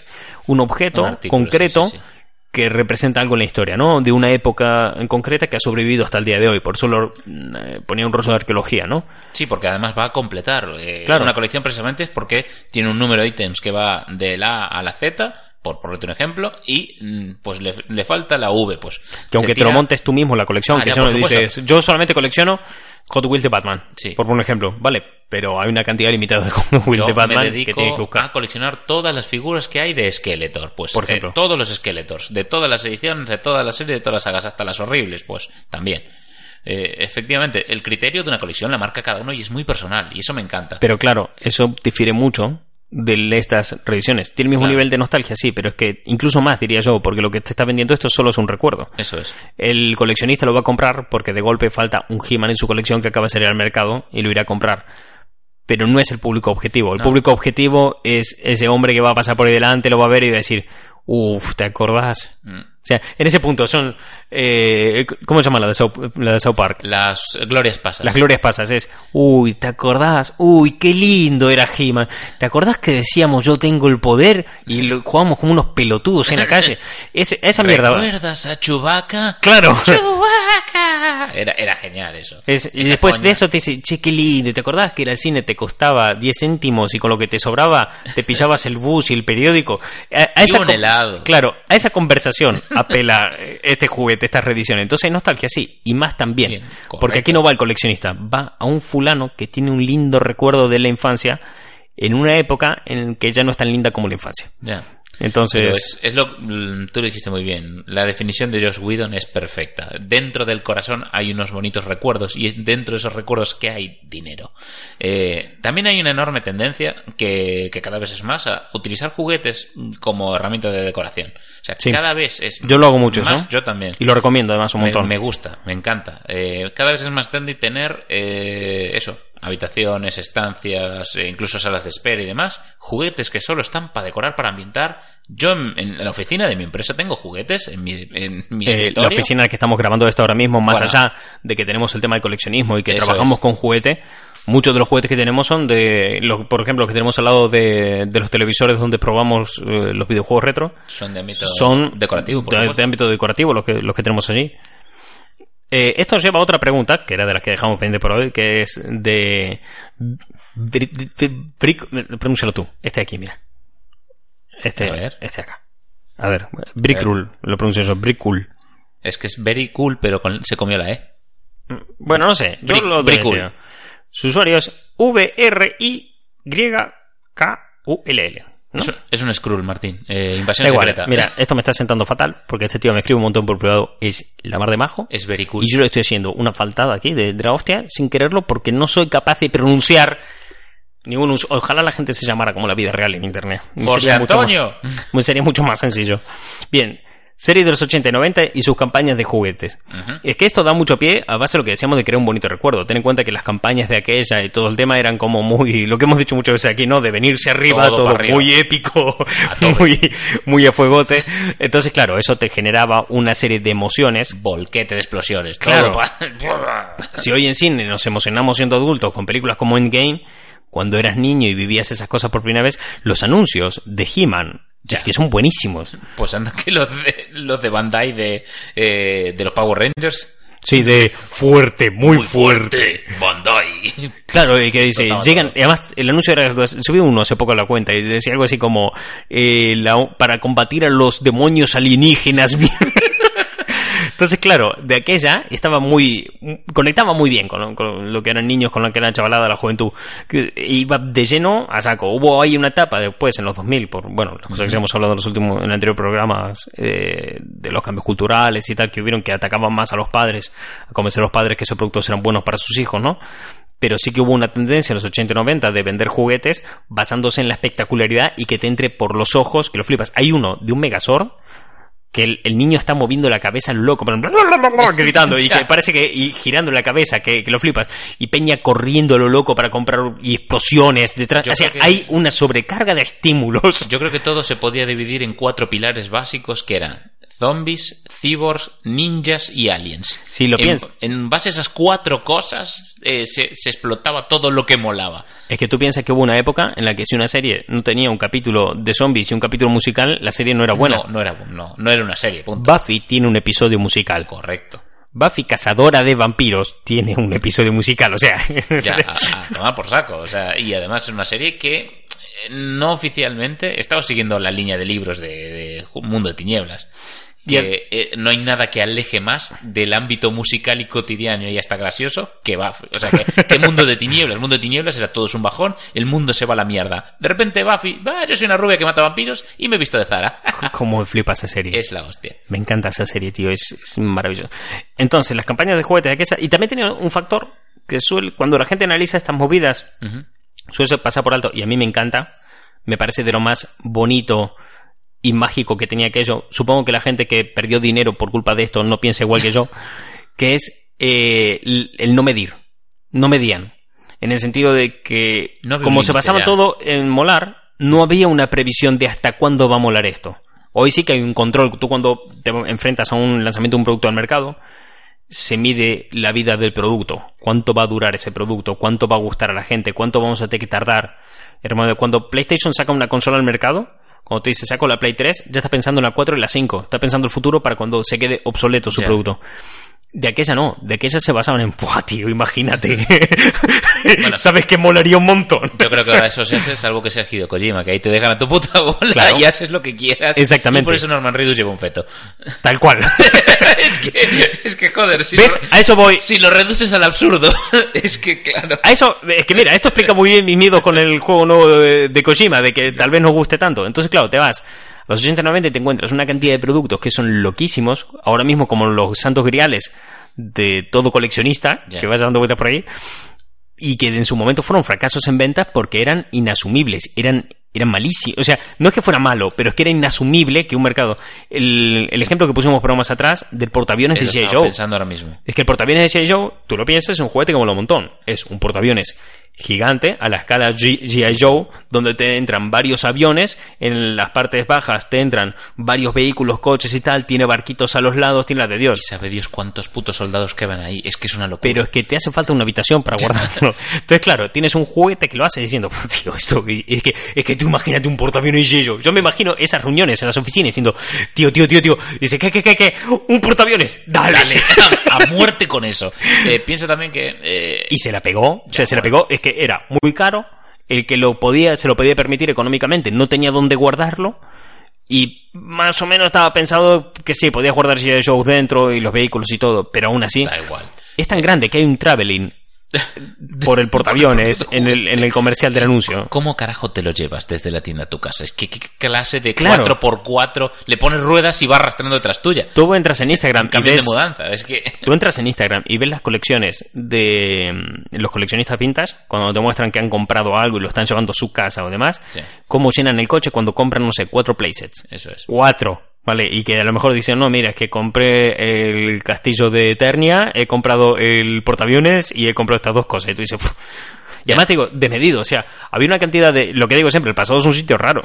un objeto Un artículo, concreto sí, sí, sí. Que representa algo en la historia, ¿no? De una época en concreta que ha sobrevivido hasta el día de hoy. Por eso lo, eh, ponía un rollo de arqueología, ¿no? Sí, porque además va a completar. eh, Claro. Una colección precisamente es porque tiene un número de ítems que va de la A a la Z, por ponerte un ejemplo, y mm, pues le, le falta la V. Pues, Que aunque te lo montes tú mismo la colección, Ah, que ya, supuesto. dices, yo solamente colecciono Hot Wheels de Batman, Sí. por poner un ejemplo, vale, pero hay una cantidad limitada de [LAUGHS] Hot Wheels Yo de Batman me que tienes que buscar. a coleccionar todas las figuras que hay de Skeletor. Pues Por eh, ejemplo. todos los Skeletors, de todas las ediciones, de todas las series, de todas las sagas, hasta las horribles, pues también. Eh, efectivamente, el criterio de una colección la marca cada uno y es muy personal, y eso me encanta. Pero claro, eso difiere mucho de estas revisiones. Tiene el mismo Claro. nivel de nostalgia, sí, pero es que incluso más diría yo, porque lo que te está vendiendo esto solo es un recuerdo. Eso es. El coleccionista lo va a comprar porque de golpe falta un He-Man en su colección que acaba de salir al mercado y lo irá a comprar. Pero no es el público objetivo. El No. público objetivo es ese hombre que va a pasar por ahí delante, lo va a ver y va a decir, uff, ¿te acordás? Mm. O sea, en ese punto son... Eh, ¿Cómo se llama la de, South, la de South Park? Las glorias pasan. Las glorias pasas es, uy, ¿te acordás? Uy, qué lindo era He-Man. ¿Te acordás que decíamos yo tengo el poder y lo, jugábamos como unos pelotudos en la calle? [LAUGHS] Ese- esa mierda. ¿Recuerdas a Chewbacca? Claro. ¡Chewbacca! Era, era genial eso. Es- y después coña. de eso te dice, che, qué lindo, ¿te acordás que ir al cine te costaba 10 céntimos y con lo que te sobraba te pillabas el bus y el periódico? A, a un helado. Claro, a esa conversación apela este juguete, esta reedición. Entonces nostalgia sí, y más también. Bien, porque aquí no va el coleccionista, va a un fulano que tiene un lindo recuerdo de la infancia en una época en que ya no es tan linda como la infancia. Ya. Entonces, es, es lo mm, tú lo dijiste muy bien. La definición de Josh Whedon es perfecta. Dentro del corazón hay unos bonitos recuerdos y es- dentro de esos recuerdos que hay dinero. Eh, también hay una enorme tendencia que, que cada vez es más a utilizar juguetes como herramienta de decoración. O sea, Sí. cada vez es Yo lo hago mucho, más, ¿no? Yo también. y lo recomiendo además un montón. me gusta, me encanta. Eh, cada vez es más trendy tener eh, eso, habitaciones, estancias, e incluso salas de espera y demás, juguetes que solo están para decorar, para ambientar. Yo en, en la oficina de mi empresa tengo juguetes en mi, en mi Eh, la oficina en la que estamos grabando esto ahora mismo, más Bueno. allá de que tenemos el tema de coleccionismo y que trabajamos es. con juguete, muchos de los juguetes que tenemos son de, lo- por ejemplo, los que tenemos al lado de, de los televisores donde probamos eh, los videojuegos retro, son de ámbito son decorativo, por de, de ámbito decorativo los que, los que tenemos allí. Eh, esto nos lleva a otra pregunta, que era de las que dejamos pendiente por hoy, que es de... Brick- Pronúncialo tú, este de aquí, mira. Este, A ver. este de acá. A ver, Brickrul, lo pronuncio yo, Brickrul. Es que es very cool, pero con- se comió la E. Bueno, no sé. Yo Brick- lo Brickul. deleteo. Su usuario es V-R-I-Y-K-U-L-L. ¿No? Es, un- es un Skrull, Martín. Eh, invasión igual. secreta. Mira, esto me está sentando fatal porque este tío me escribe un montón por privado. Es la mar de majo. Es very cool. Y yo le estoy haciendo una faltada aquí de, de la hostia sin quererlo porque no soy capaz de pronunciar ningún us- Ojalá la gente se llamara como la vida real en internet. José Sería mucho más- Antonio. Pues sería mucho más sencillo. Bien, serie de los 80 y 90 y sus campañas de juguetes. Es que esto da mucho pie a base de lo que decíamos de crear un bonito recuerdo. Ten en cuenta que las campañas de aquella y todo el tema eran como muy, lo que hemos dicho muchas veces aquí, ¿no? De venirse arriba, Todo todo, para arriba. muy épico, [LAUGHS] muy, muy a fuegote. Entonces, claro, eso te generaba una serie de emociones. Volquete de explosiones. Claro. Si hoy en cine nos emocionamos siendo adultos con películas como Endgame, cuando eras niño y vivías esas cosas por primera vez, los anuncios de He-Man, es que son buenísimos. Pues anda que los de, los de Bandai de, eh, de los Power Rangers. Sí, de fuerte, muy, fuerte. Bandai. Claro, y que dice, llegan, y además el anuncio era subí uno hace poco a la cuenta y decía algo así como, eh, la- para combatir a los demonios alienígenas. [LAUGHS] Entonces, claro, de aquella estaba muy, conectaba muy bien con, con lo que eran niños, con lo que era la chavalada, la juventud. Que iba de lleno a saco. Hubo ahí una etapa después, en los 2000, por, bueno, las cosas que hemos hablado en los últimos, en anteriores programas, eh, de los cambios culturales y tal, que hubieron que atacaban más a los padres, a convencer a los padres que esos productos eran buenos para sus hijos, ¿no? pero sí que hubo una tendencia en los 80 y 90 de vender juguetes basándose en la espectacularidad y que te entre por los ojos, que lo flipas. Hay uno de un Megazord que el, el niño está moviendo la cabeza loco, [LAUGHS] gritando y que parece que y girando la cabeza, que, que lo flipas. Y Peña corriendo a lo loco para comprar y explosiones detrás. O sea, que- hay una sobrecarga de estímulos. Yo creo que todo se podía dividir en cuatro pilares básicos que eran zombies, cyborgs, ninjas y aliens. Sí, lo en, pienso. En base a esas cuatro cosas eh, se, se explotaba todo lo que molaba. Es que tú piensas que hubo una época en la que si una serie no tenía un capítulo de zombies y un capítulo musical, la serie no era buena. No, no era, no, no era una serie, punto. Buffy tiene un episodio musical. Correcto. Buffy, cazadora de vampiros, tiene un episodio musical, o sea. [LAUGHS] Ya, a, a tomar por saco. O sea, y además es una serie que eh, no oficialmente estaba siguiendo la línea de libros de, Mundo de Tinieblas. Que eh, no hay nada que aleje más del ámbito musical y cotidiano y hasta gracioso que Buffy. O sea, que, que Mundo de Tinieblas. El Mundo de Tinieblas era todo un bajón, el mundo se va a la mierda. De repente Buffy, va, yo soy una rubia que mata vampiros y me he visto de Zara. [LAUGHS] Cómo me flipa esa serie. es la hostia. Me encanta esa serie, tío, es, es maravilloso. Entonces, las campañas de juguetes de aquella, y también tenía un factor que suele, cuando la gente analiza estas movidas, suele pasar por alto, y a mí me encanta, me parece de lo más bonito y mágico que tenía aquello. Supongo que la gente que perdió dinero por culpa de esto no piensa igual que yo, [LAUGHS] que es eh, el no medir. No medían. En el sentido de que, No como se basaba ya. todo en molar, no había una previsión de hasta cuándo va a molar esto. Hoy sí que hay un control. Tú cuando te enfrentas a un lanzamiento de un producto al mercado, se mide la vida del producto, cuánto va a durar ese producto, cuánto va a gustar a la gente, cuánto vamos a tener que tardar. Hermano, cuando PlayStation saca una consola al mercado, cuando te dice saco la Play 3, ya está pensando en la 4 y la 5, está pensando el futuro para cuando se quede obsoleto su Ya. producto. De aquella no, de aquella se basaban en, ¡buah, tío, imagínate! [LAUGHS] ¿Sabes que molaría un montón? Yo creo que ahora eso se hace es algo que se ha Hideo Kojima, que ahí te dejan a tu puta bola Claro. y haces lo que quieras. Exactamente. Y por eso Norman Reedus lleva un feto. Tal cual. [LAUGHS] es, que, es que, joder, si, ¿Ves? Lo, A eso voy. si lo reduces al absurdo, [LAUGHS] es que, claro. A eso, es que mira, esto explica muy bien mis miedos con el juego nuevo de, de Kojima, de que tal vez no guste tanto. Entonces, claro, te vas a los 80-90 y te encuentras una cantidad de productos que son loquísimos, ahora mismo como los santos griales de todo coleccionista, que vaya dando vueltas por ahí, y que en su momento fueron fracasos en ventas porque eran inasumibles, eran eran malísimos. O sea, no es que fuera malo, pero es que era inasumible que un mercado. El, el ejemplo que pusimos programas atrás del portaaviones Eso de G.I. Joe. pensando ahora mismo. Es que el portaaviones de G.I. Joe, tú lo piensas, es un juguete como lo montón. Es un portaaviones gigante a la escala G.I. Joe, donde te entran varios aviones, en las partes bajas te entran varios vehículos, coches y tal, tiene barquitos a los lados, tiene la de Dios. Y sabe Dios cuántos putos soldados quedan ahí. Es que es una locura. Pero es que te hace falta una habitación para guardarlo. Entonces, claro, tienes un juguete que lo hace diciendo, tío, esto, es que, es que tú imagínate un portaaviones y yo. Yo me imagino esas reuniones en las oficinas diciendo, tío, tío, tío, tío. Dice, ¿qué, qué, qué, qué? Un portaaviones. Dale. Dale, [LAUGHS] a, a muerte con eso. Eh, piensa también que... eh, Y se la pegó. O sea, se la pegó. Es que era muy caro. El que lo podía, se lo podía permitir económicamente no tenía dónde guardarlo. Y más o menos estaba pensado que sí, podías guardar G.I. Joe dentro y los vehículos y todo. Pero aún así, da igual. es tan grande que hay un traveling [LAUGHS] por el portaaviones en el, en el comercial del anuncio. ¿Cómo carajo te lo llevas desde la tienda a tu casa? Es que qué clase de Claro. 4x4 le pones ruedas y va arrastrando detrás tuya. Tú entras en Instagram y de ves, mudanza. Es que... [LAUGHS] tú entras en Instagram y ves las colecciones de mm, los coleccionistas pintas, cuando te muestran que han comprado algo y lo están llevando a su casa o demás, Sí. cómo llenan el coche cuando compran, no sé, cuatro playsets. Eso es. Cuatro, ¿vale? Y que a lo mejor dicen, no, mira, es que compré el castillo de Eternia, he comprado el portaaviones y he comprado estas dos cosas. Y tú dices, "Uf". y además te digo, desmedido, o sea, había una cantidad de, lo que digo siempre, el pasado es un sitio raro.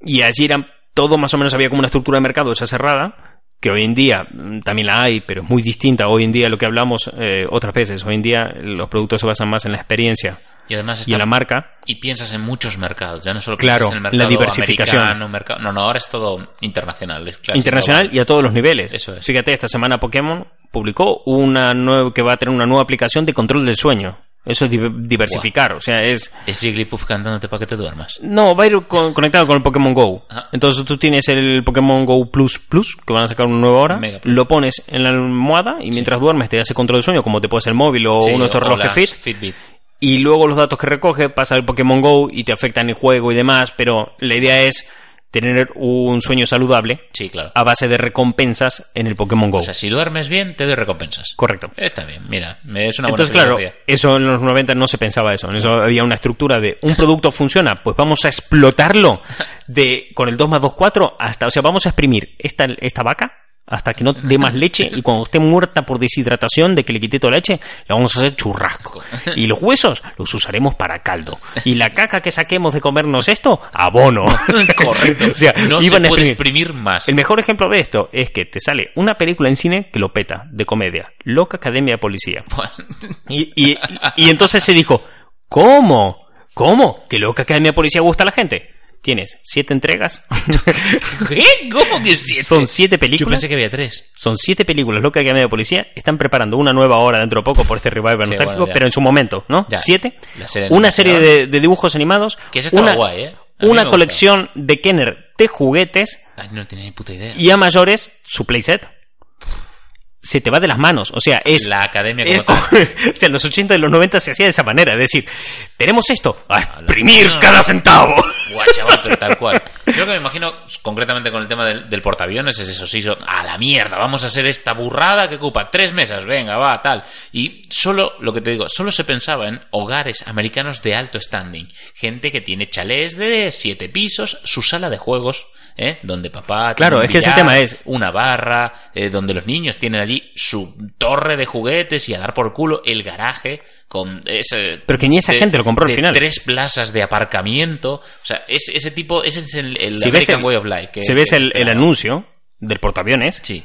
Y allí eran, todo más o menos había como una estructura de mercado esa cerrada, que hoy en día mm, también la hay, pero es muy distinta. Hoy en día lo que hablamos eh, otras veces, hoy en día los productos se basan más en la experiencia Y además y en la marca. y piensas en muchos mercados, ya no solo Claro, en el mercado la diversificación. mercado- no, no, ahora es todo internacional, es internacional global. y a todos los niveles. Eso es. Fíjate, esta semana Pokémon publicó una nueva que va a tener una nueva aplicación de control del sueño. Eso es di- diversificar, o sea, es Es Jigglypuff cantándote para que te duermas. no, va a ir con- conectado con el Pokémon Go. Ajá. Entonces tú tienes el Pokémon Go Plus Plus, que van a sacar una nueva hora, lo pones en la almohada y mientras duermes te hace control del sueño, como te puede ser el móvil o Sí, uno de estos relojes Fit. Fitbit. Y luego los datos que recoge pasa al Pokémon Go y te afectan el juego y demás, pero la idea es tener un sueño saludable Sí, claro. a base de recompensas en el Pokémon Go. O sea, si duermes bien, te doy recompensas. Correcto. Está bien, mira, es una buena Entonces, claro, eso en los 90 no se pensaba eso. En eso había una estructura de un producto funciona, pues vamos a explotarlo de con el 2 más 2, 4 hasta, o sea, vamos a exprimir esta, esta vaca hasta que no dé más leche y cuando esté muerta por deshidratación de que le quité toda la leche, la vamos a hacer churrasco. Y los huesos los usaremos para caldo. Y la caca que saquemos de comernos esto, abono. [LAUGHS] Correcto. [LAUGHS] o sea, no iban se a puede exprimir. exprimir más. El mejor ejemplo de esto es que te sale una película en cine que lo peta, de comedia, Loca Academia de Policía. Y, y, y entonces se dijo, ¿cómo? ¿Cómo? ¿Que Loca Academia de Policía gusta a la gente? Tienes siete entregas, [LAUGHS] ¿Qué? ¿Cómo que siete? son siete Yo películas, pensé que había tres. son siete películas Loca Academia de Policía, están preparando una nueva hora dentro de poco por este revival Sí, nostálgico, bueno, ya. pero en su momento, ¿no? Ya. Siete, La serie de una serie de, de dibujos animados, Que estaba una, guay, ¿eh? Una colección de Kenner de juguetes Ay, no tenía ni puta idea. y a mayores su playset. Se te va de las manos, o sea, es La academia como tal. [LAUGHS] o sea, en los 80 y los 90 se hacía de esa manera, es decir, tenemos esto, a exprimir no. cada centavo. Guau, chaval, pero tal cual. Yo que me imagino, concretamente con el tema del, del portaaviones, es eso, sí, so- a la mierda, vamos a hacer esta burrada que ocupa tres mesas, venga, va, tal. Y solo, lo que te digo, solo se pensaba en hogares americanos de alto standing. Gente que tiene chalés de siete pisos, su sala de juegos, ¿eh? donde papá... tiene Claro, un es que ese tema es- Una barra, eh, donde los niños tienen allí su torre de juguetes y a dar por culo el garaje con ese... Pero que ni esa gente lo compró al final. Tres plazas de aparcamiento. O sea, es, ese tipo, ese es el, el Si ves el, Way of Life. que- si ves que el, anuncio del portaaviones, Sí.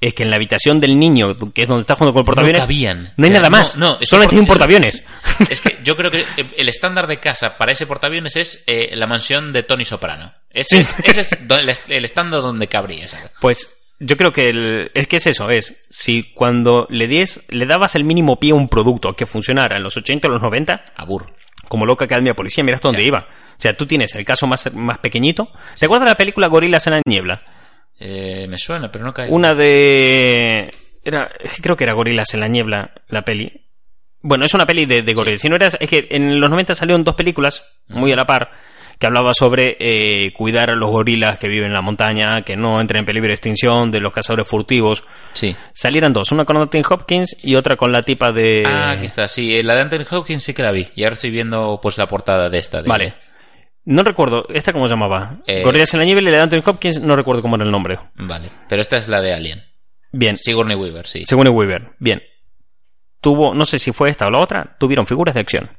Es que en la habitación del niño, que es donde está jugando con el portaaviones, cabían. no hay nada no, más. no, es Solamente hay un por- portaaviones. [LAUGHS] Es que yo creo que el estándar de casa para ese portaaviones es eh, la mansión de Tony Soprano. Ese, Sí. es, ese es el, estándar donde cabría esa. Pues yo creo que el- es que es eso, es si cuando le des, le dabas el mínimo pie a un producto que funcionara en los 80 o los 90, Abur. como loca Academia de Policía, mira hasta dónde Sí. iba. O sea, tú tienes el caso más, más pequeñito. ¿Te acuerdas de la película Gorilas en la niebla? Eh, me suena, pero no cae. Una de... Era, creo que era Gorilas en la niebla, la peli. Bueno, es una peli de, de gorilas. Si no era, es que en los 90 salieron dos películas, muy a la par, que hablaba sobre eh, cuidar a los gorilas que viven en la montaña, que no entren en peligro de extinción, de los cazadores furtivos. Sí. Salieran dos, una con Anthony Hopkins y otra con la tipa de... Ah, aquí está, sí. eh, La de Anthony Hopkins sí que la vi. Y ahora estoy viendo pues la portada de esta. de- Vale. No recuerdo, ¿esta cómo se llamaba? Eh, Gorilas en la niebla y la de Anthony Hopkins, no recuerdo cómo era el nombre. Vale. Pero esta es la de Alien. Bien, Sigourney Weaver, sí. según Weaver. Bien. Tuvo, no sé si fue esta o la otra, tuvieron figuras de acción.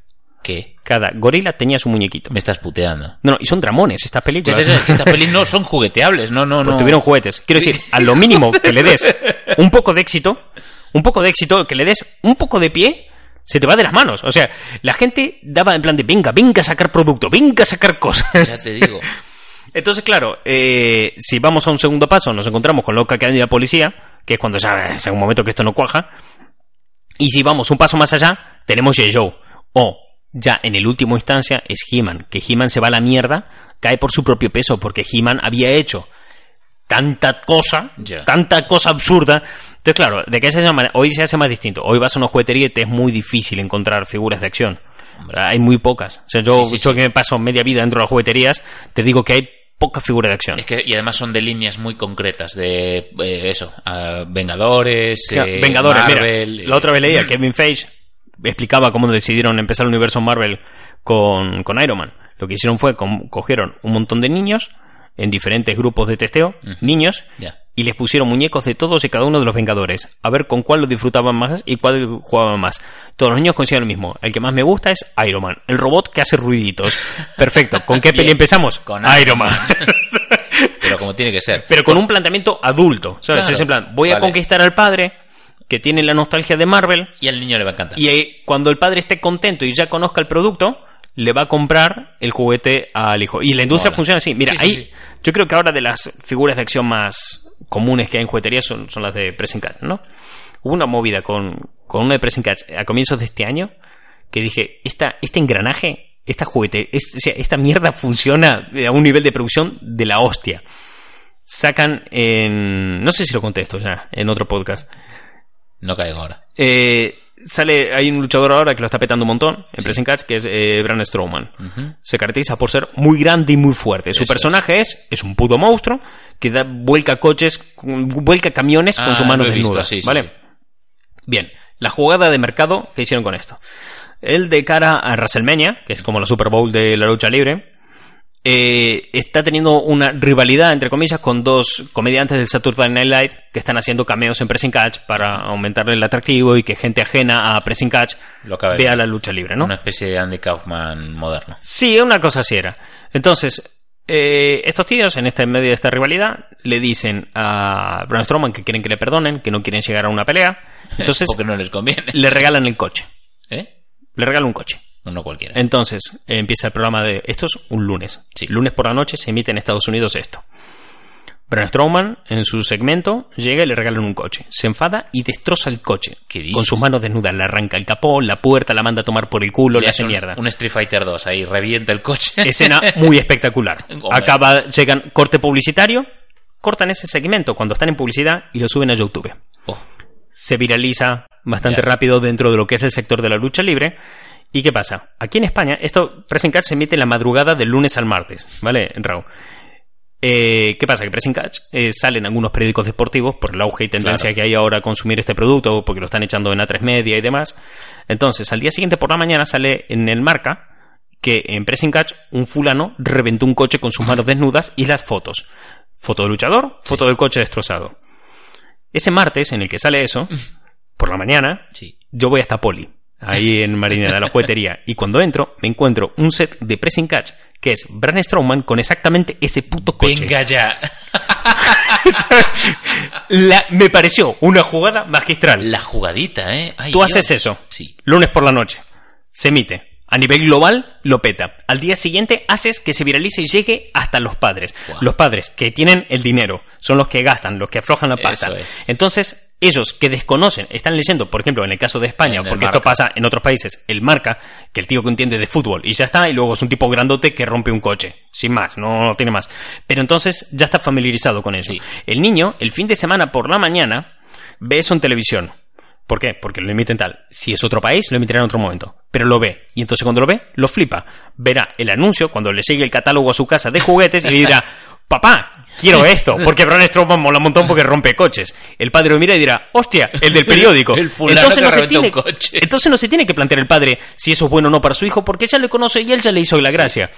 ¿Qué? Cada gorila tenía su muñequito. Me estás puteando. No, no, y son dramones estas películas. Es- que Estas pelis no [LAUGHS] son jugueteables, no, no, Pues no. tuvieron juguetes. Quiero decir, a lo mínimo que le des un poco de éxito, un poco de éxito, que le des un poco de pie, se te va de las manos. O sea, la gente daba en plan de, venga, venga a sacar producto, venga a sacar cosas. Ya te digo. [LAUGHS] Entonces, claro, eh, si vamos a un segundo paso, nos encontramos con Loca Academia de Policía, que es cuando ya es un momento que esto no cuaja. Y si vamos un paso más allá, tenemos J. Joe. O, ya en el último instancia, es He-Man. Que He-Man se va a la mierda, cae por su propio peso, porque He-Man había hecho tanta cosa, tanta cosa absurda. Entonces, claro, de que se llama, hoy se hace más distinto. Hoy vas a una juguetería y te es muy difícil encontrar figuras de acción. Hay muy pocas. O sea, yo, Sí, sí, yo sí. que me paso media vida dentro de las jugueterías, te digo que hay pocas figuras de acción. Es que, y además son de líneas muy concretas, de eh, eso, Vengadores, eh, Vengadores, Marvel, mira, eh, la otra vez leía Kevin Feige explicaba cómo decidieron empezar el universo Marvel con, con Iron Man. Lo que hicieron fue cogieron un montón de niños en diferentes grupos de testeo, niños, y les pusieron muñecos de todos y cada uno de los Vengadores, a ver con cuál lo disfrutaban más y cuál jugaban más. Todos los niños coinciden lo mismo. El que más me gusta es Iron Man, el robot que hace ruiditos. [LAUGHS] Perfecto. ¿Con qué peli empezamos? Con Iron Iron Man. [LAUGHS] Pero como tiene que ser. Pero con un planteamiento adulto. ¿sabes? Claro. Es en plan, voy a Vale. conquistar al padre que tiene la nostalgia de Marvel Y al niño le va a encantar. y eh, cuando el padre esté contento y ya conozca el producto, le va a comprar el juguete al hijo. Y la industria funciona así. Mira, Sí, sí, ahí sí. yo creo que ahora de las figuras de acción más comunes que hay en juguetería son, son las de Pressing Catch, ¿no? Hubo una movida con, con una de Pressing Catch a comienzos de este año que dije, esta, este engranaje, esta juguete, es- o sea, esta mierda funciona a un nivel de producción de la hostia. Sacan en... No sé si lo contesto ya, en otro podcast. No caigo ahora. Eh, sale, hay un luchador ahora que lo está petando un montón en Pressing Catch, que es eh, Braun Strowman. Se caracteriza por ser muy grande y muy fuerte. Su Eso personaje es. es un puto monstruo que da vuelca coches, vuelca camiones con Ah, he visto, desnudas. sí, sí, ¿Vale? sí. Bien, la jugada de mercado que hicieron con esto. Él de cara a WrestleMania, que es como la Super Bowl de la lucha libre, eh, está teniendo una rivalidad, entre comillas, con dos comediantes del Saturday Night Live que están haciendo cameos en Pressing Catch para aumentarle el atractivo y que gente ajena a Pressing Catch Lo vea la lucha libre, ¿no? Una especie de Andy Kaufman moderno. Sí, una cosa así era. Entonces, eh, estos tíos, en este en medio de esta rivalidad, le dicen a Braun Strowman que quieren que le perdonen, que no quieren llegar a una pelea. [LAUGHS] Entonces, Porque no les conviene. le regalan el coche. ¿Eh? Le regalan un coche. No cualquiera. Entonces, eh, empieza el programa de... Esto es un lunes. Sí. Lunes por la noche se emite en Estados Unidos esto. Braun Strowman, en su segmento, llega y le regalan un coche. Se enfada y destroza el coche. ¿Qué dices? Con sus manos desnudas. Le arranca el capó, la puerta, la manda a tomar por el culo, le Le hace un, mierda. un Street Fighter 2 ahí, revienta el coche. [LAUGHS] Escena muy espectacular. [LAUGHS] Acaba, llegan corte publicitario, cortan ese segmento cuando están en publicidad y lo suben a YouTube. Oh, Se viraliza bastante rápido dentro de lo que es el sector de la lucha libre. ¿Y qué pasa? Aquí en España, esto Pressing Catch se emite en la madrugada del lunes al martes, ¿vale? En Raw. Eh, ¿Qué pasa? Que Pressing Catch eh, sale en algunos periódicos deportivos por el auge y tendencia Claro. que hay ahora a consumir este producto, porque lo están echando en A3 Media y demás. Entonces, al día siguiente por la mañana sale en el marca que en Pressing Catch un fulano reventó un coche con sus manos desnudas y las fotos. Foto del luchador, foto del coche destrozado. Ese martes en el que sale eso, por la mañana, sí. yo voy hasta Poli, ahí en Marinera, la juguetería, y cuando entro me encuentro un set de Pressing Catch que es Braun Strowman con exactamente ese puto coche. Venga ya. [LAUGHS] La- me pareció una jugada magistral. La jugadita, ¿eh? Ay, Tú Dios. haces eso, Sí. lunes por la noche, se emite. A nivel global lo peta. Al día siguiente haces que se viralice y llegue hasta los padres. Los padres que tienen el dinero son los que gastan, los que aflojan la pasta. Es. Entonces, ellos que desconocen, están leyendo, por ejemplo, en el caso de España, En porque esto pasa en otros países, el marca, que el tío que entiende de fútbol y ya está, y luego es un tipo grandote que rompe un coche, sin más, no, no tiene más. Pero entonces ya está familiarizado con eso. Sí. El niño, el fin de semana por la mañana, ve eso en televisión. ¿Por qué? Porque lo emiten tal. Si es otro país, lo emitirán en otro momento. Pero lo ve. Y entonces cuando lo ve, lo flipa. Verá el anuncio cuando le llegue el catálogo a su casa de juguetes y le dirá, [LAUGHS] papá, quiero esto. Porque Braun Strowman mola un montón porque rompe coches. El padre lo mira y dirá, hostia, el del periódico. [LAUGHS] El fulano entonces, no se tiene, un coche. entonces no se tiene que plantear el padre si eso es bueno o no para su hijo porque ya le conoce y él ya le hizo la gracia.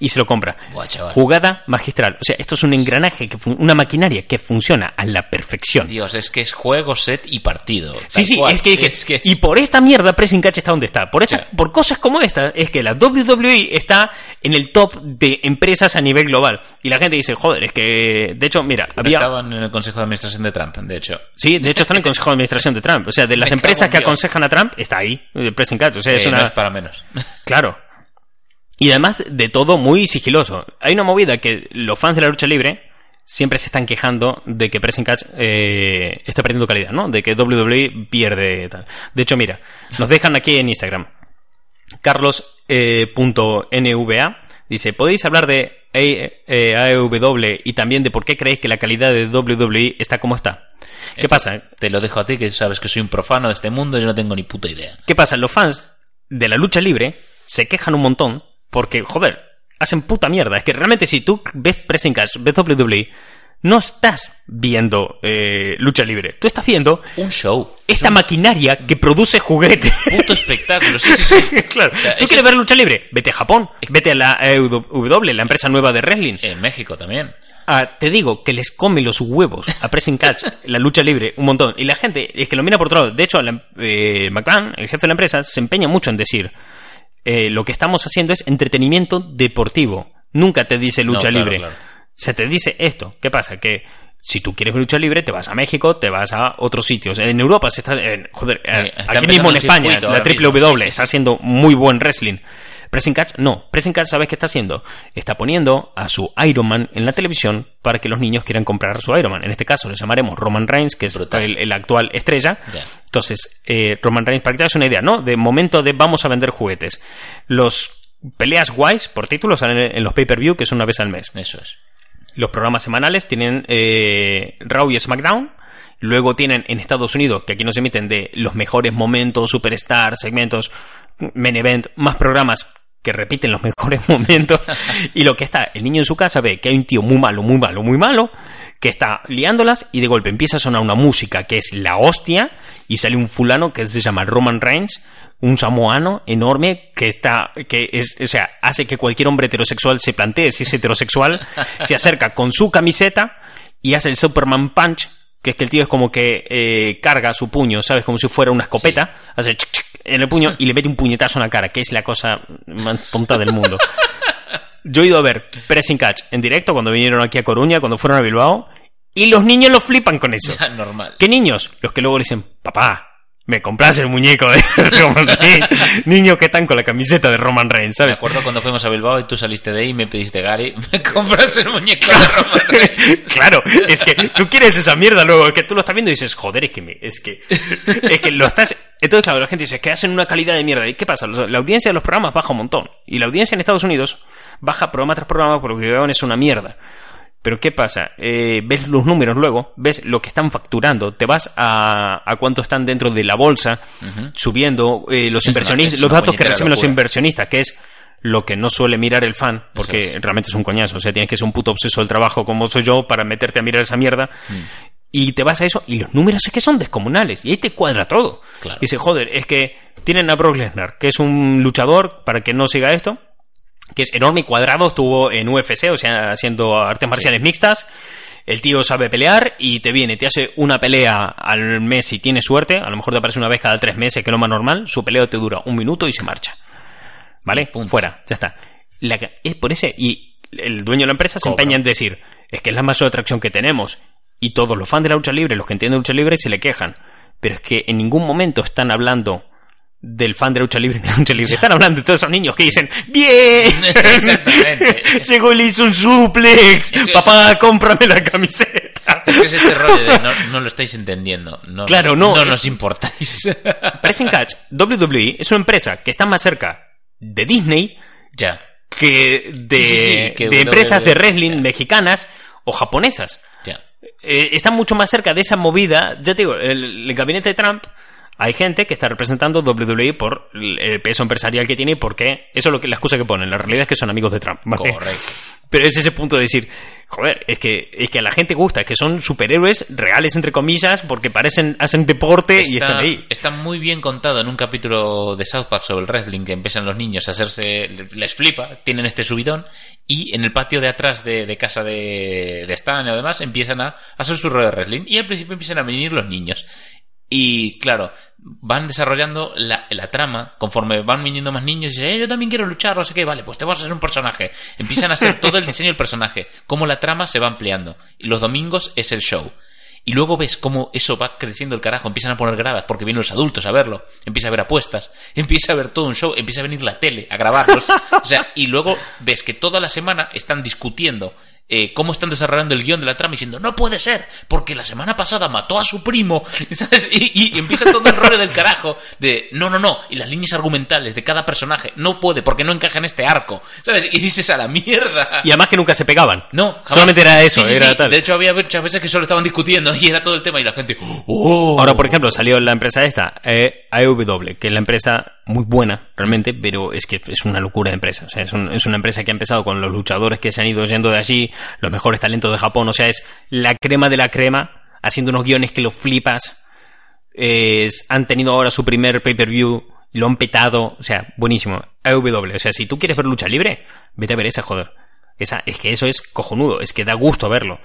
Y se lo compra. Buah. Jugada magistral. O sea, esto es un engranaje, que una maquinaria que funciona a la perfección. Dios, es que es juego, set y partido. Sí, sí, cual. es que dije, Es que es- y por esta mierda Pressing Catch está donde está. Por, esta, por cosas como esta, es que la WWE está en el top de empresas a nivel global. Y la gente dice, joder, es que, de hecho, mira, había... Estaban en el Consejo de Administración de Trump, de hecho. Sí, de hecho está en el Consejo de Administración de Trump. O sea, de [LAUGHS] las Me empresas que Dios. aconsejan a Trump, está ahí, el Pressing Catch. O sea, es una... No es para menos. Claro. Y además de todo muy sigiloso. Hay una movida que los fans de la lucha libre siempre se están quejando de que Pressing Catch eh, está perdiendo calidad, ¿no? De que WWE pierde tal. De hecho, mira, nos dejan aquí en Instagram. Carlos.nva dice, ¿podéis hablar de eh, AEW y también de por qué creéis que la calidad de WWE está como está? ¿Qué Esto pasa? Te lo dejo a ti, que sabes que soy un profano de este mundo y no tengo ni puta idea. ¿Qué pasa? Los fans de la lucha libre se quejan un montón porque, joder, hacen puta mierda. Es que realmente si tú ves Pressing Catch, ves WWE, no estás viendo eh, lucha libre. Tú estás viendo Un show. esta maquinaria que produce juguetes. Puto espectáculo. Sí, sí, sí. [LAUGHS] claro. O sea, ¿Tú quieres es- ver lucha libre? Vete a Japón. Vete a la EW, la empresa nueva de wrestling. En México también. Ah, te digo que les come los huevos a Pressing Catch, [LAUGHS] la lucha libre, un montón. Y la gente es que lo mira por otro lado. De hecho, la- eh, McMahon, el jefe de la empresa, se empeña mucho en decir eh, lo que estamos haciendo es entretenimiento deportivo. Nunca te dice lucha No, claro, libre. claro. Se te dice esto. ¿Qué pasa? Que si tú quieres lucha libre, te vas a México, te vas a otros sitios. En Europa se está. en- joder, eh, está aquí mismo en España, la triple W sí, sí, está haciendo muy buen wrestling. Pressing Catch, no. Pressing Catch, ¿sabes qué está haciendo? Está poniendo a su Iron Man en la televisión para que los niños quieran comprar su Iron Man. En este caso le llamaremos Roman Reigns, que es el, el actual estrella. Entonces, eh, Roman Reigns, para que te hagas una idea, ¿no? De momento de vamos a vender juguetes. Los peleas guays por títulos salen en los pay-per-view, que son una vez al mes. Eso es. Los programas semanales tienen eh, Raw y SmackDown. Luego tienen en Estados Unidos, que aquí nos emiten de los mejores momentos, Superstar, segmentos, main event, más programas que repiten los [LAUGHS] mejores momentos. y lo que está, el niño en su casa ve que hay un tío muy malo, muy malo, muy malo, que está liándolas y de golpe empieza a sonar una música que es la hostia y sale un fulano que se llama Roman Reigns, un samoano enorme que está, que es, o sea, hace que cualquier hombre heterosexual se plantee si es heterosexual, se acerca con su camiseta y hace el Superman Punch, que es que el tío es como que eh, carga su puño, ¿sabes? Como si fuera una escopeta, hace chic, chic en el puño y le mete un puñetazo en la cara, que es la cosa más tonta del mundo. [LAUGHS] Yo he ido a ver Pressing Catch en directo cuando vinieron aquí a Coruña, cuando fueron a Bilbao, y los niños lo flipan con eso. Normal. ¿Qué niños? Los que luego le dicen, papá, me compras el muñeco de [LAUGHS] Roman Reigns. niños que están con la camiseta de Roman Reigns, Me ¿sabes? acuerdo cuando fuimos a Bilbao y tú saliste de ahí y me pediste, Gary, me [LAUGHS] compras el muñeco de Roman Reigns. [LAUGHS] claro, es que tú quieres esa mierda luego, es que tú lo estás viendo y dices, joder, es que me, es que, es que lo estás, entonces claro, la gente dice, es que hacen una calidad de mierda, ¿y qué pasa? La audiencia de los programas baja un montón, y la audiencia en Estados Unidos baja programa tras programa porque lo que es una mierda. Pero ¿qué pasa? Eh, ves los números luego, ves lo que están facturando, te vas a, a cuánto están dentro de la bolsa, subiendo eh, los Es inversionistas, los datos que reciben los inversionistas, que es lo que no suele mirar el fan, porque es. realmente es un coñazo. O sea, tienes que ser un puto obseso del trabajo como soy yo para meterte a mirar esa mierda. Mm. Y te vas a eso, y los números es que son descomunales, y ahí te cuadra todo. Claro. Y dice, joder, es que tienen a Brock Lesnar, que es un luchador, para que no siga esto, que es enorme y cuadrado, estuvo en UFC, o sea, haciendo artes marciales mixtas. El tío sabe pelear y te viene, te hace una pelea al mes si tienes suerte, a lo mejor te aparece una vez cada tres meses, que es lo más normal, su pelea te dura un minuto y se marcha. ¿Vale? Punto. Fuera, ya está. La es por ese, y el dueño de la empresa se empeña en decir, es que es la mayor atracción que tenemos. Y todos los fans de la lucha libre, los que entienden lucha libre, se le quejan. Pero es que en ningún momento están hablando del fan de lucha libre. [LAUGHS] de lucha libre. Están hablando de todos esos niños que dicen, ¡Bien! [LAUGHS] Exactamente. [LAUGHS] Llegó y le hizo un suplex. Eso Papá, cómprame la camiseta. Es que es este rollo de no, no lo estáis entendiendo. No, Claro, no. No nos importáis. Pressing Catch, WWE, es una empresa que está más cerca de Disney ya, que de, Sí, sí, sí, que de de empresas de WWE, wrestling mexicanas o japonesas. ya. Eh, están mucho más cerca de esa movida. Ya te digo, el, el gabinete de Trump, hay gente que está representando WWE por el peso empresarial que tiene y por qué. Eso es lo que, la excusa que ponen. La realidad es que son amigos de Trump. ¿vale? Correcto. [LAUGHS] Pero es ese punto de decir, joder, es que, es que a la gente gusta, que son superhéroes reales, entre comillas, porque parecen, hacen deporte y están ahí. está muy bien contado en un capítulo de South Park sobre el wrestling que empiezan los niños a hacerse, les flipa, tienen este subidón y en el patio de atrás de, de casa de, de Stan y demás empiezan a, a hacer su rollo de wrestling y al principio empiezan a venir los niños. Y claro, van desarrollando la, la trama conforme van viniendo más niños y dicen, eh, yo también quiero luchar, no sé qué, vale, pues te vas a hacer un personaje. Empiezan a hacer todo el diseño del personaje, cómo la trama se va ampliando. Y los domingos es el show. Y luego ves cómo eso va creciendo el carajo, empiezan a poner gradas porque vienen los adultos a verlo, empieza a haber apuestas, [LAUGHS] empieza a ver todo un show, empieza a venir la tele a grabarlos. O sea, y luego ves que toda la semana están discutiendo eh, cómo están desarrollando el guion de la trama diciendo, no puede ser, porque la semana pasada mató a su primo, [LAUGHS] ¿sabes? Y, y empieza todo el rollo del carajo de, no, no, no, y las líneas argumentales de cada personaje, no puede, porque no encaja en este arco, ¿sabes? Y dices a la mierda. Y además que nunca se pegaban. No, jamás. Solamente era eso, Sí, sí, era sí. tal. De hecho, había muchas veces que solo estaban discutiendo y era todo el tema y la gente. ¡Oh! Ahora, por ejemplo, salió la empresa esta, eh, AEW, que es la empresa muy buena, realmente, pero es que es una locura de empresa. O sea, es, un- es una empresa que ha empezado con los luchadores que se han ido yendo de allí, los mejores talentos de Japón, o sea, es la crema de la crema, haciendo unos guiones que lo flipas. Es- han tenido ahora su primer pay-per-view, lo han petado, o sea, buenísimo. AEW, o sea, si tú quieres ver lucha libre, vete a ver esa, joder. Esa, es que eso es cojonudo, es que da gusto verlo.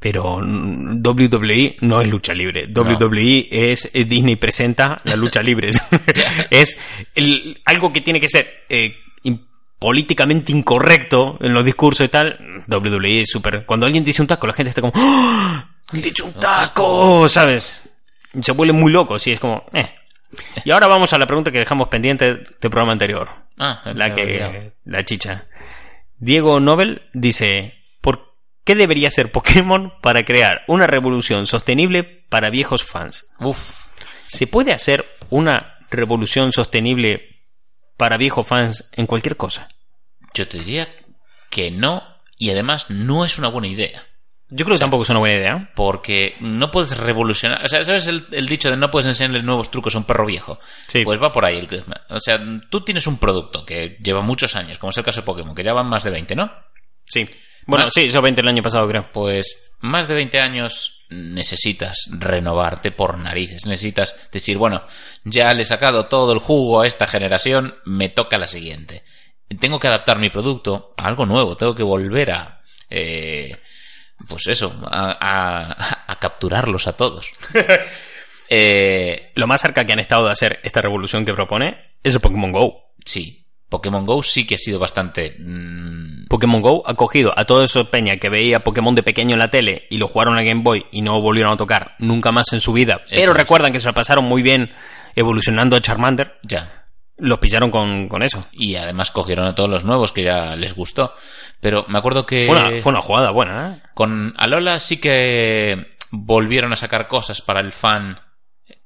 Pero mm, WWE no es lucha libre. WWE es eh, Disney presenta la lucha libre. [LAUGHS] [LAUGHS] es el- algo que tiene que ser eh, in- políticamente incorrecto en los discursos y tal. WWE es súper. Cuando alguien dice un taco, la gente está como. ¡Oh! ¡Han dicho un taco! ¿Sabes? Se vuelve muy loco, sí, es como. Eh. Y ahora vamos a la pregunta que dejamos pendiente del programa anterior. Ah, La olvidado. que. La chicha. Diego Nobel dice: ¿Por qué debería ser Pokémon para crear una revolución sostenible para viejos fans? Uf. ¿Se puede hacer una revolución sostenible para viejos fans en cualquier cosa? Yo te diría que no, y además no es una buena idea. Yo creo que tampoco es una buena idea. Porque no puedes revolucionar. O sea, ¿sabes el, el dicho de no puedes enseñarle nuevos trucos a un perro viejo? Sí. Pues va por ahí. el- O sea, tú tienes un producto que lleva muchos años, como es el caso de Pokémon, que ya van más de 20, ¿no? Sí. Bueno, sí, eso 20 el año pasado, creo. Pues más de 20 años necesitas renovarte por narices. Necesitas decir, bueno, ya le he sacado todo el jugo a esta generación, me toca la siguiente. Tengo que adaptar mi producto a algo nuevo, tengo que volver a... eh, pues eso, a, a- a capturarlos a todos. [LAUGHS] Eh, Lo más cerca que han estado de hacer esta revolución que propone es el Pokémon Go. sí, Pokémon Go sí que ha sido bastante... mm, Pokémon Go ha cogido a todo eso peña que veía Pokémon de pequeño en la tele y lo jugaron a Game Boy y no volvieron a tocar nunca más en su vida. Pero es. recuerdan que se lo pasaron muy bien evolucionando a Charmander. ya, Los pillaron con, con eso. y además cogieron a todos los nuevos que ya les gustó. Pero me acuerdo que... Fue una, fue una jugada buena, ¿eh? Con Alola sí que volvieron a sacar cosas para el fan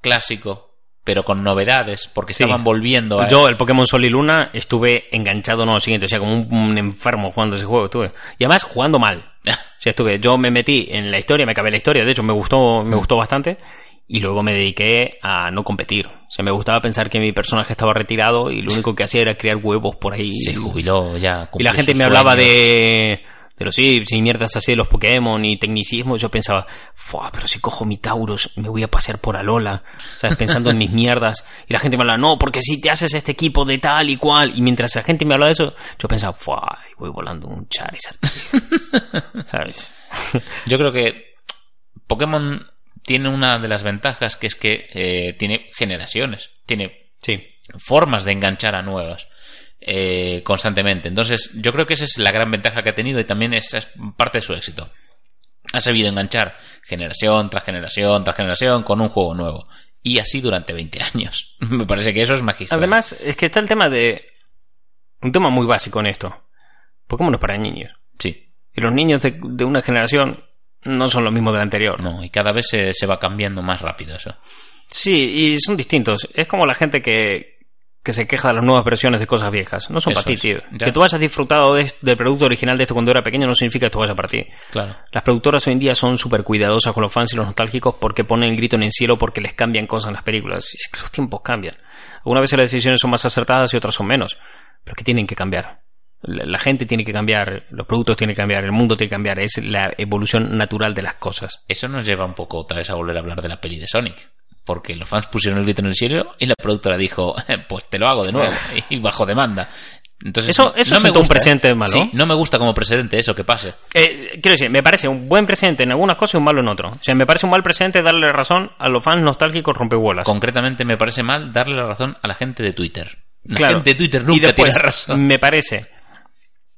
clásico, pero con novedades, porque Sí. estaban volviendo a... Yo, el Pokémon Sol y Luna, estuve enganchado, no, lo siguiente, o sea, como un, un enfermo jugando ese juego, estuve. Y además jugando mal. [LAUGHS] O sea, estuve, yo me metí en la historia, me acabé la historia, de hecho me gustó, me gustó bastante, y luego me dediqué a no competir. O sea, me gustaba pensar que mi personaje estaba retirado y lo único que hacía era criar huevos por ahí. Se jubiló ya. Y la gente me hablaba de, los sí, y mierdas así de los Pokémon y tecnicismos. Yo pensaba, Fua, pero si cojo mi Taurus, me voy a pasear por Alola, ¿sabes? Pensando en mis mierdas. Y la gente me hablaba, no, porque si te haces este equipo de tal y cual. Y mientras la gente me hablaba de eso, yo pensaba, Fua, voy volando un Charizard. tío". [LAUGHS] ¿Sabes? Yo creo que Pokémon tiene una de las ventajas que es que eh, tiene generaciones, tiene Sí. formas de enganchar a nuevas eh, constantemente. Entonces, yo creo que esa es la gran ventaja que ha tenido y también esa es parte de su éxito. Ha sabido enganchar generación tras generación tras generación con un juego nuevo. y así durante 20 años. [LAUGHS] Me parece que eso es magistral. Además, es que está el tema de. Un tema muy básico en esto. Pokémon no es para niños. Sí. Y los niños de, de una generación no son los mismos del anterior. No, y cada vez se, se va cambiando más rápido eso. Sí, y son distintos. Es como la gente que, que se queja de las nuevas versiones de cosas viejas. No son Eso para ti, tío. Ya. Que tú hayas disfrutado de- del producto original de esto cuando era pequeño no significa que esto vaya para ti. Claro. Las productoras hoy en día son súper cuidadosas con los fans y los nostálgicos porque ponen el grito en el cielo porque les cambian cosas en las películas. Y es que los tiempos cambian. Algunas veces las decisiones son más acertadas y otras son menos. Pero que tienen que cambiar. La la gente tiene que cambiar, los productos tienen que cambiar, el mundo tiene que cambiar. Es la evolución natural de las cosas. Eso nos lleva un poco otra vez a volver a hablar de la peli de Sonic. Porque los fans pusieron el grito en el cielo y la productora dijo, [LAUGHS] pues te lo hago de nuevo. [LAUGHS] Y bajo demanda. Entonces, Eso- eso sentó un precedente malo. Sí, no me gusta como precedente eso que pase. Eh, quiero decir, me parece un buen presente en algunas cosas y un malo en otro. O sea, me parece un mal presente darle razón a los fans nostálgicos rompehuelas. Concretamente me parece mal darle la razón a la gente de Twitter. La Claro. gente de Twitter y nunca después, tiene razón. me parece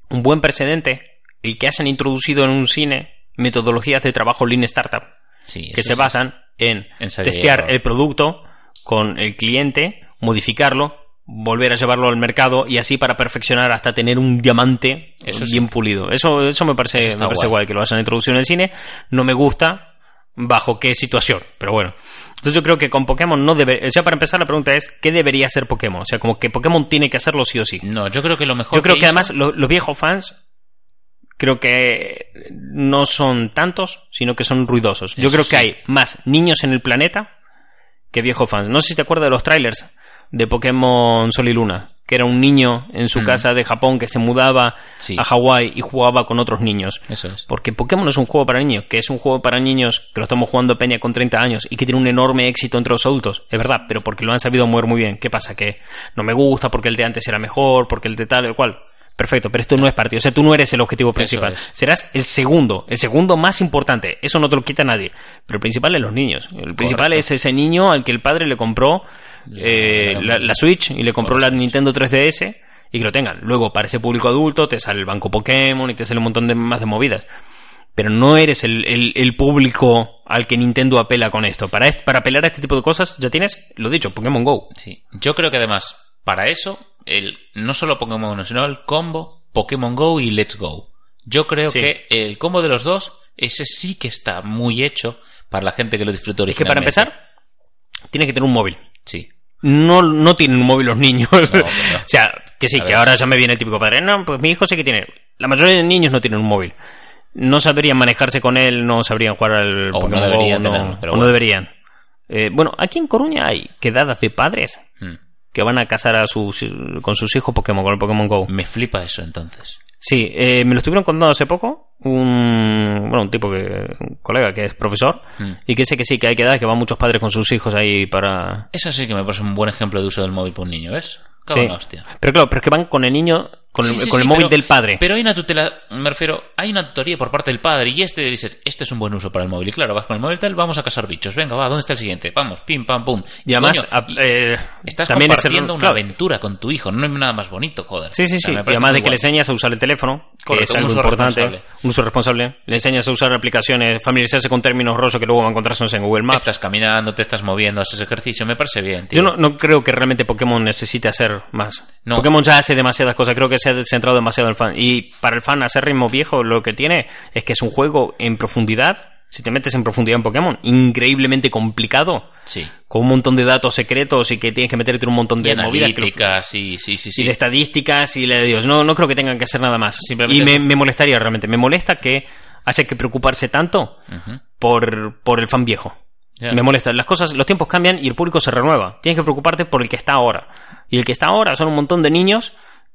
un buen precedente el que hayan introducido en un cine metodologías de trabajo Lean Startup Sí, que se sí. basan en Ensayo testear el producto con el cliente, modificarlo, volver a llevarlo al mercado y así para perfeccionar hasta tener un diamante Eso sí. bien pulido. Eso, eso me parece, Eso me parece guay. guay que lo hayan introducido en el cine. No me gusta bajo qué situación, pero bueno. Entonces yo creo que con Pokémon no debe... O sea, para empezar la pregunta es, ¿qué debería hacer Pokémon? O sea, como que Pokémon tiene que hacerlo sí o sí. No, yo creo que lo mejor Yo creo que hizo- además lo- los viejos fans creo que no son tantos, sino que son ruidosos. Yo creo sí. que hay más niños en el planeta que viejos fans. No sé si te acuerdas de los trailers de Pokémon Sol y Luna, que era un niño en su Mm. casa de Japón que se mudaba Sí. a Hawái y jugaba con otros niños. Eso es. Porque Pokémon es un juego para niños, que es un juego para niños que lo estamos jugando Peña con 30 años y que tiene un enorme éxito entre los adultos. Es verdad, pero porque lo han sabido mover muy bien. ¿Qué pasa? Que no me gusta porque el de antes era mejor, porque el de tal, el cual. Perfecto, pero esto no es partido. O sea, tú no eres el objetivo principal. es. Serás el segundo, el segundo más importante. Eso no te lo quita nadie. Pero el principal es los niños. El principal Correcto. es ese niño al que el padre le compró eh, la, la Switch y le compró la Nintendo 3DS y que lo tengan. Luego, para ese público adulto, te sale el banco Pokémon y te sale un montón de más de movidas. Pero no eres el, el- el público al que Nintendo apela con esto. Para, para apelar a este tipo de cosas, ya tienes, lo dicho, Pokémon Go. Sí. Yo creo que además, para eso, el, no solo Pokémon sino el combo Pokémon Go y Let's Go. Yo creo Sí. que el combo de los dos, ese sí que está muy hecho para la gente que lo disfrutó Es que para originalmente. empezar, tienes que tener un móvil. Sí. No, no tienen un móvil los niños. [LAUGHS] o sea, que sí, A que ver. ahora ya me viene el típico padre. No, pues mi hijo sí que tiene. La mayoría de niños no tienen un móvil. No sabrían manejarse con él, no sabrían jugar al O no Pokémon Go, tenerlo, pero o no deberían. Eh, bueno, aquí en Coruña hay quedadas de padres Mm. Que van a casar a sus, con sus hijos Pokémon, con el Pokémon Go. Me flipa eso entonces. Sí, eh, me lo estuvieron contando hace poco un, bueno, un tipo que, un colega que es profesor Mm. y que dice que sí, que hay quedadas que van muchos padres con sus hijos ahí para... Eso sí que me parece un buen ejemplo de uso del móvil por un niño, ¿ves? Sí. hostia. Pero claro, pero es que van con el niño, con el, Sí, con sí, el móvil pero- del padre. Pero hay una tutela, me refiero, hay una tutoría por parte del padre y este dices, este es un buen uso para el móvil. Y claro, vas con el móvil tal, vamos a cazar bichos. Venga, va, ¿dónde está el siguiente? Vamos, pim, pam, pum. y además, Coño, a- eh, estás también es el- compartiendo una claro. aventura con tu hijo, no hay nada más bonito, joder. Sí, sí, O sea, sí. Y además de que le enseñas a usar el teléfono, que es algo importante, responsable. un uso responsable. Le enseñas a usar aplicaciones, familiarizarse con términos rosos que luego va a encontrarse en Google Maps. Estás caminando, te estás moviendo, haces ejercicio, me parece bien, tío. Yo no, no creo que realmente Pokémon necesite hacer más. No. Pokémon ya hace demasiadas cosas, creo que se ha centrado demasiado en el fan. Y para el fan hacer ritmo viejo, lo que tiene es que es un juego en profundidad. Si te metes en profundidad en Pokémon, increíblemente complicado, Sí. con un montón de datos secretos y que tienes que meterte un montón Y de movidas. que lo- analíticas, sí, sí, sí, sí. y de estadísticas y de Dios. No, no creo que tengan que hacer nada más. Simplemente y me, molestaría realmente. Me molesta que haya que preocuparse tanto por, por el fan viejo. Me molesta. Las cosas, los tiempos cambian y el público se renueva. Tienes que preocuparte por el que está ahora. Y el que está ahora son un montón de niños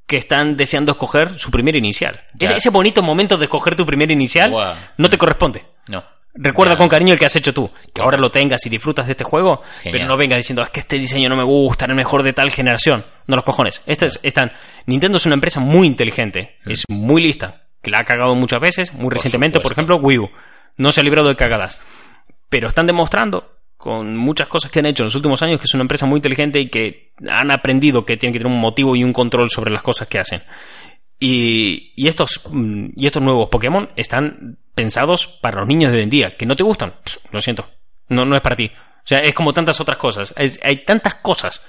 que están deseando escoger su primer inicial. Ese, ese bonito momento de escoger tu primer inicial no te corresponde. No. Recuerda con cariño el que has hecho tú. Que ahora lo tengas y disfrutas de este juego, Genial. pero no vengas diciendo, es que este diseño no me gusta, era el mejor de tal generación. No los cojones. Este es, están, Nintendo es una empresa muy inteligente, es muy lista, que la ha cagado muchas veces, muy recientemente, por ejemplo, Wii U. No se ha librado de cagadas. Pero están demostrando con muchas cosas que han hecho en los últimos años que es una empresa muy inteligente y que han aprendido que tienen que tener un motivo y un control sobre las cosas que hacen. Y, estos mm, y estos nuevos Pokémon están pensados para los niños de hoy en día. Que no te gustan, lo siento. No, no es para ti. O sea, es como tantas otras cosas. Hay tantas cosas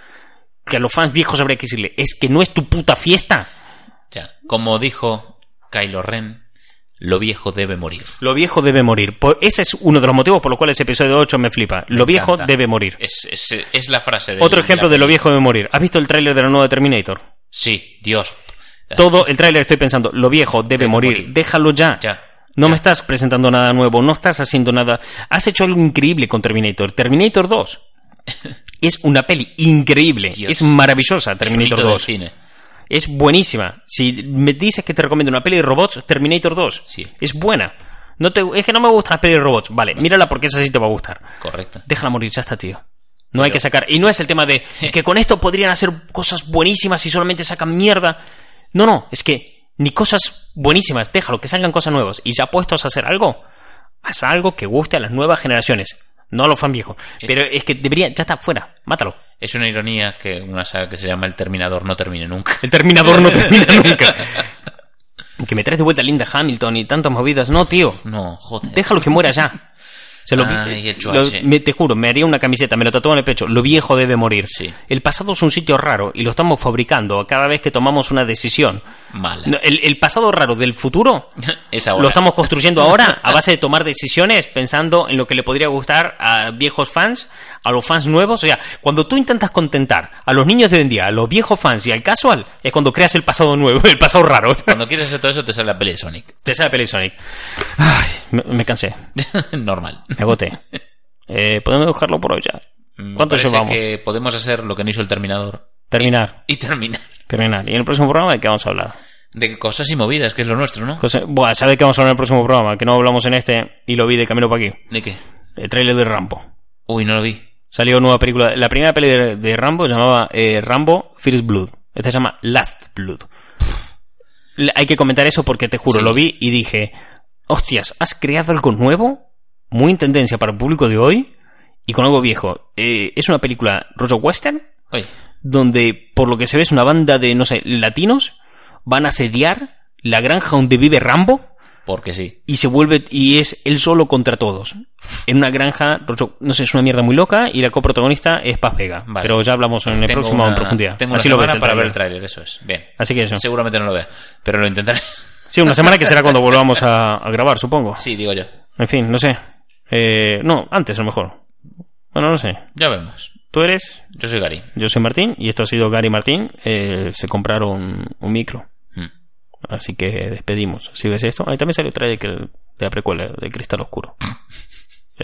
que a los fans viejos habría que decirle, es que no es tu puta fiesta. Ya, como dijo Kylo Ren, lo viejo debe morir. Lo viejo debe morir. Ese es uno de los motivos por los cuales ese episodio 8 me flipa. Lo viejo encanta. debe morir. Es, es- es la frase de Otro ejemplo de lo viejo debe morir. ¿Has visto el tráiler de la nueva Terminator? Sí, Dios. Todo el tráiler estoy pensando, lo viejo debe, Debe morir. morir. Déjalo ya. Ya. No ya. me estás presentando nada nuevo, no estás haciendo nada. Has hecho algo increíble con Terminator. Terminator 2 [LAUGHS] es una peli increíble, Dios. es maravillosa Es un Terminator hito del 2. cine. Es buenísima. Si me dices que te recomiendo una peli de robots, Terminator 2 Sí. es buena. No te, es que no me gustan las pelis de robots. Vale, mírala porque esa sí te va a gustar. Correcto. Déjala morir, ya está, tío. No hay que sacar. Y no es el tema de [LAUGHS] es que con esto podrían hacer cosas buenísimas y solamente sacan mierda. No, no, es que ni cosas buenísimas. Déjalo, que salgan cosas nuevas. Y ya puestos a hacer algo, haz algo que guste a las nuevas generaciones. No a los fan viejos. Pero es que debería, ya está, fuera. Mátalo. Es una ironía que una saga que se llama El Terminador no termine nunca. El Terminador no termina [LAUGHS] nunca. Que me traes de vuelta a Linda Hamilton y tantas movidas. No, tío. No, joder. Déjalo que muera ya. Se lo, el lo- me- te juro, me haría una camiseta, me lo tatúo en el pecho. Lo viejo debe morir. Sí. El pasado es un sitio raro y lo estamos fabricando cada vez que tomamos una decisión. Mala. El, el pasado raro del futuro [LAUGHS] es ahora. lo estamos construyendo ahora a base de tomar decisiones pensando en lo que le podría gustar a viejos fans, a los fans nuevos. O sea, cuando tú intentas contentar a los niños de hoy en día, a los viejos fans y al casual, es cuando creas el pasado nuevo, [LAUGHS] el pasado raro. Cuando quieres hacer todo eso te sale la peli de Sonic. Te sale peli Sonic. Ay, me, me cansé, [LAUGHS] Normal. Me agoté. Eh, Podemos dejarlo por hoy ya. Me ¿Cuánto parece llevamos? que podemos hacer lo que no hizo el Terminador. Terminar. Y terminar. Terminar. Y en el próximo programa, ¿de qué vamos a hablar? De cosas y movidas, que es lo nuestro, ¿no? Cosa- Buah, ¿sabes qué vamos a hablar en el próximo programa? Que no hablamos en este y lo vi de camino para aquí. ¿De qué? El trailer de Rambo. Uy, no lo vi. Salió nueva película. La primera peli de, de Rambo se llamaba eh, Rambo First Blood. Esta se llama Last Blood. Hay que comentar eso porque te juro, Sí. lo vi y dije, hostias, ¿has creado algo nuevo? Muy en tendencia para el público de hoy y con algo viejo. Eh, es una película rollo western Oye, donde por lo que se ve es una banda de, no sé, latinos van a asediar la granja donde vive Rambo porque sí. y se vuelve y es él solo contra todos en una granja no sé es una mierda muy loca y la coprotagonista es Paz Vega Vale. pero ya hablamos en el próximo una- en profundidad Tengo una así lo ves para ver el tráiler, eso es. Bien. así que eso Seguramente no lo vea, pero lo intentaré. sí una semana que será cuando [LAUGHS] volvamos a, a grabar supongo Sí, digo yo. en fin no sé Eh, no antes a lo mejor. Bueno no sé. Ya vemos. tú eres Yo soy Gary. yo soy Martín y esto ha sido Gary Martín. Eh, se compraron un micro. Mm. así que despedimos. Si ves esto ahí también salió trailer que- de la precuela de Cristal Oscuro [LAUGHS]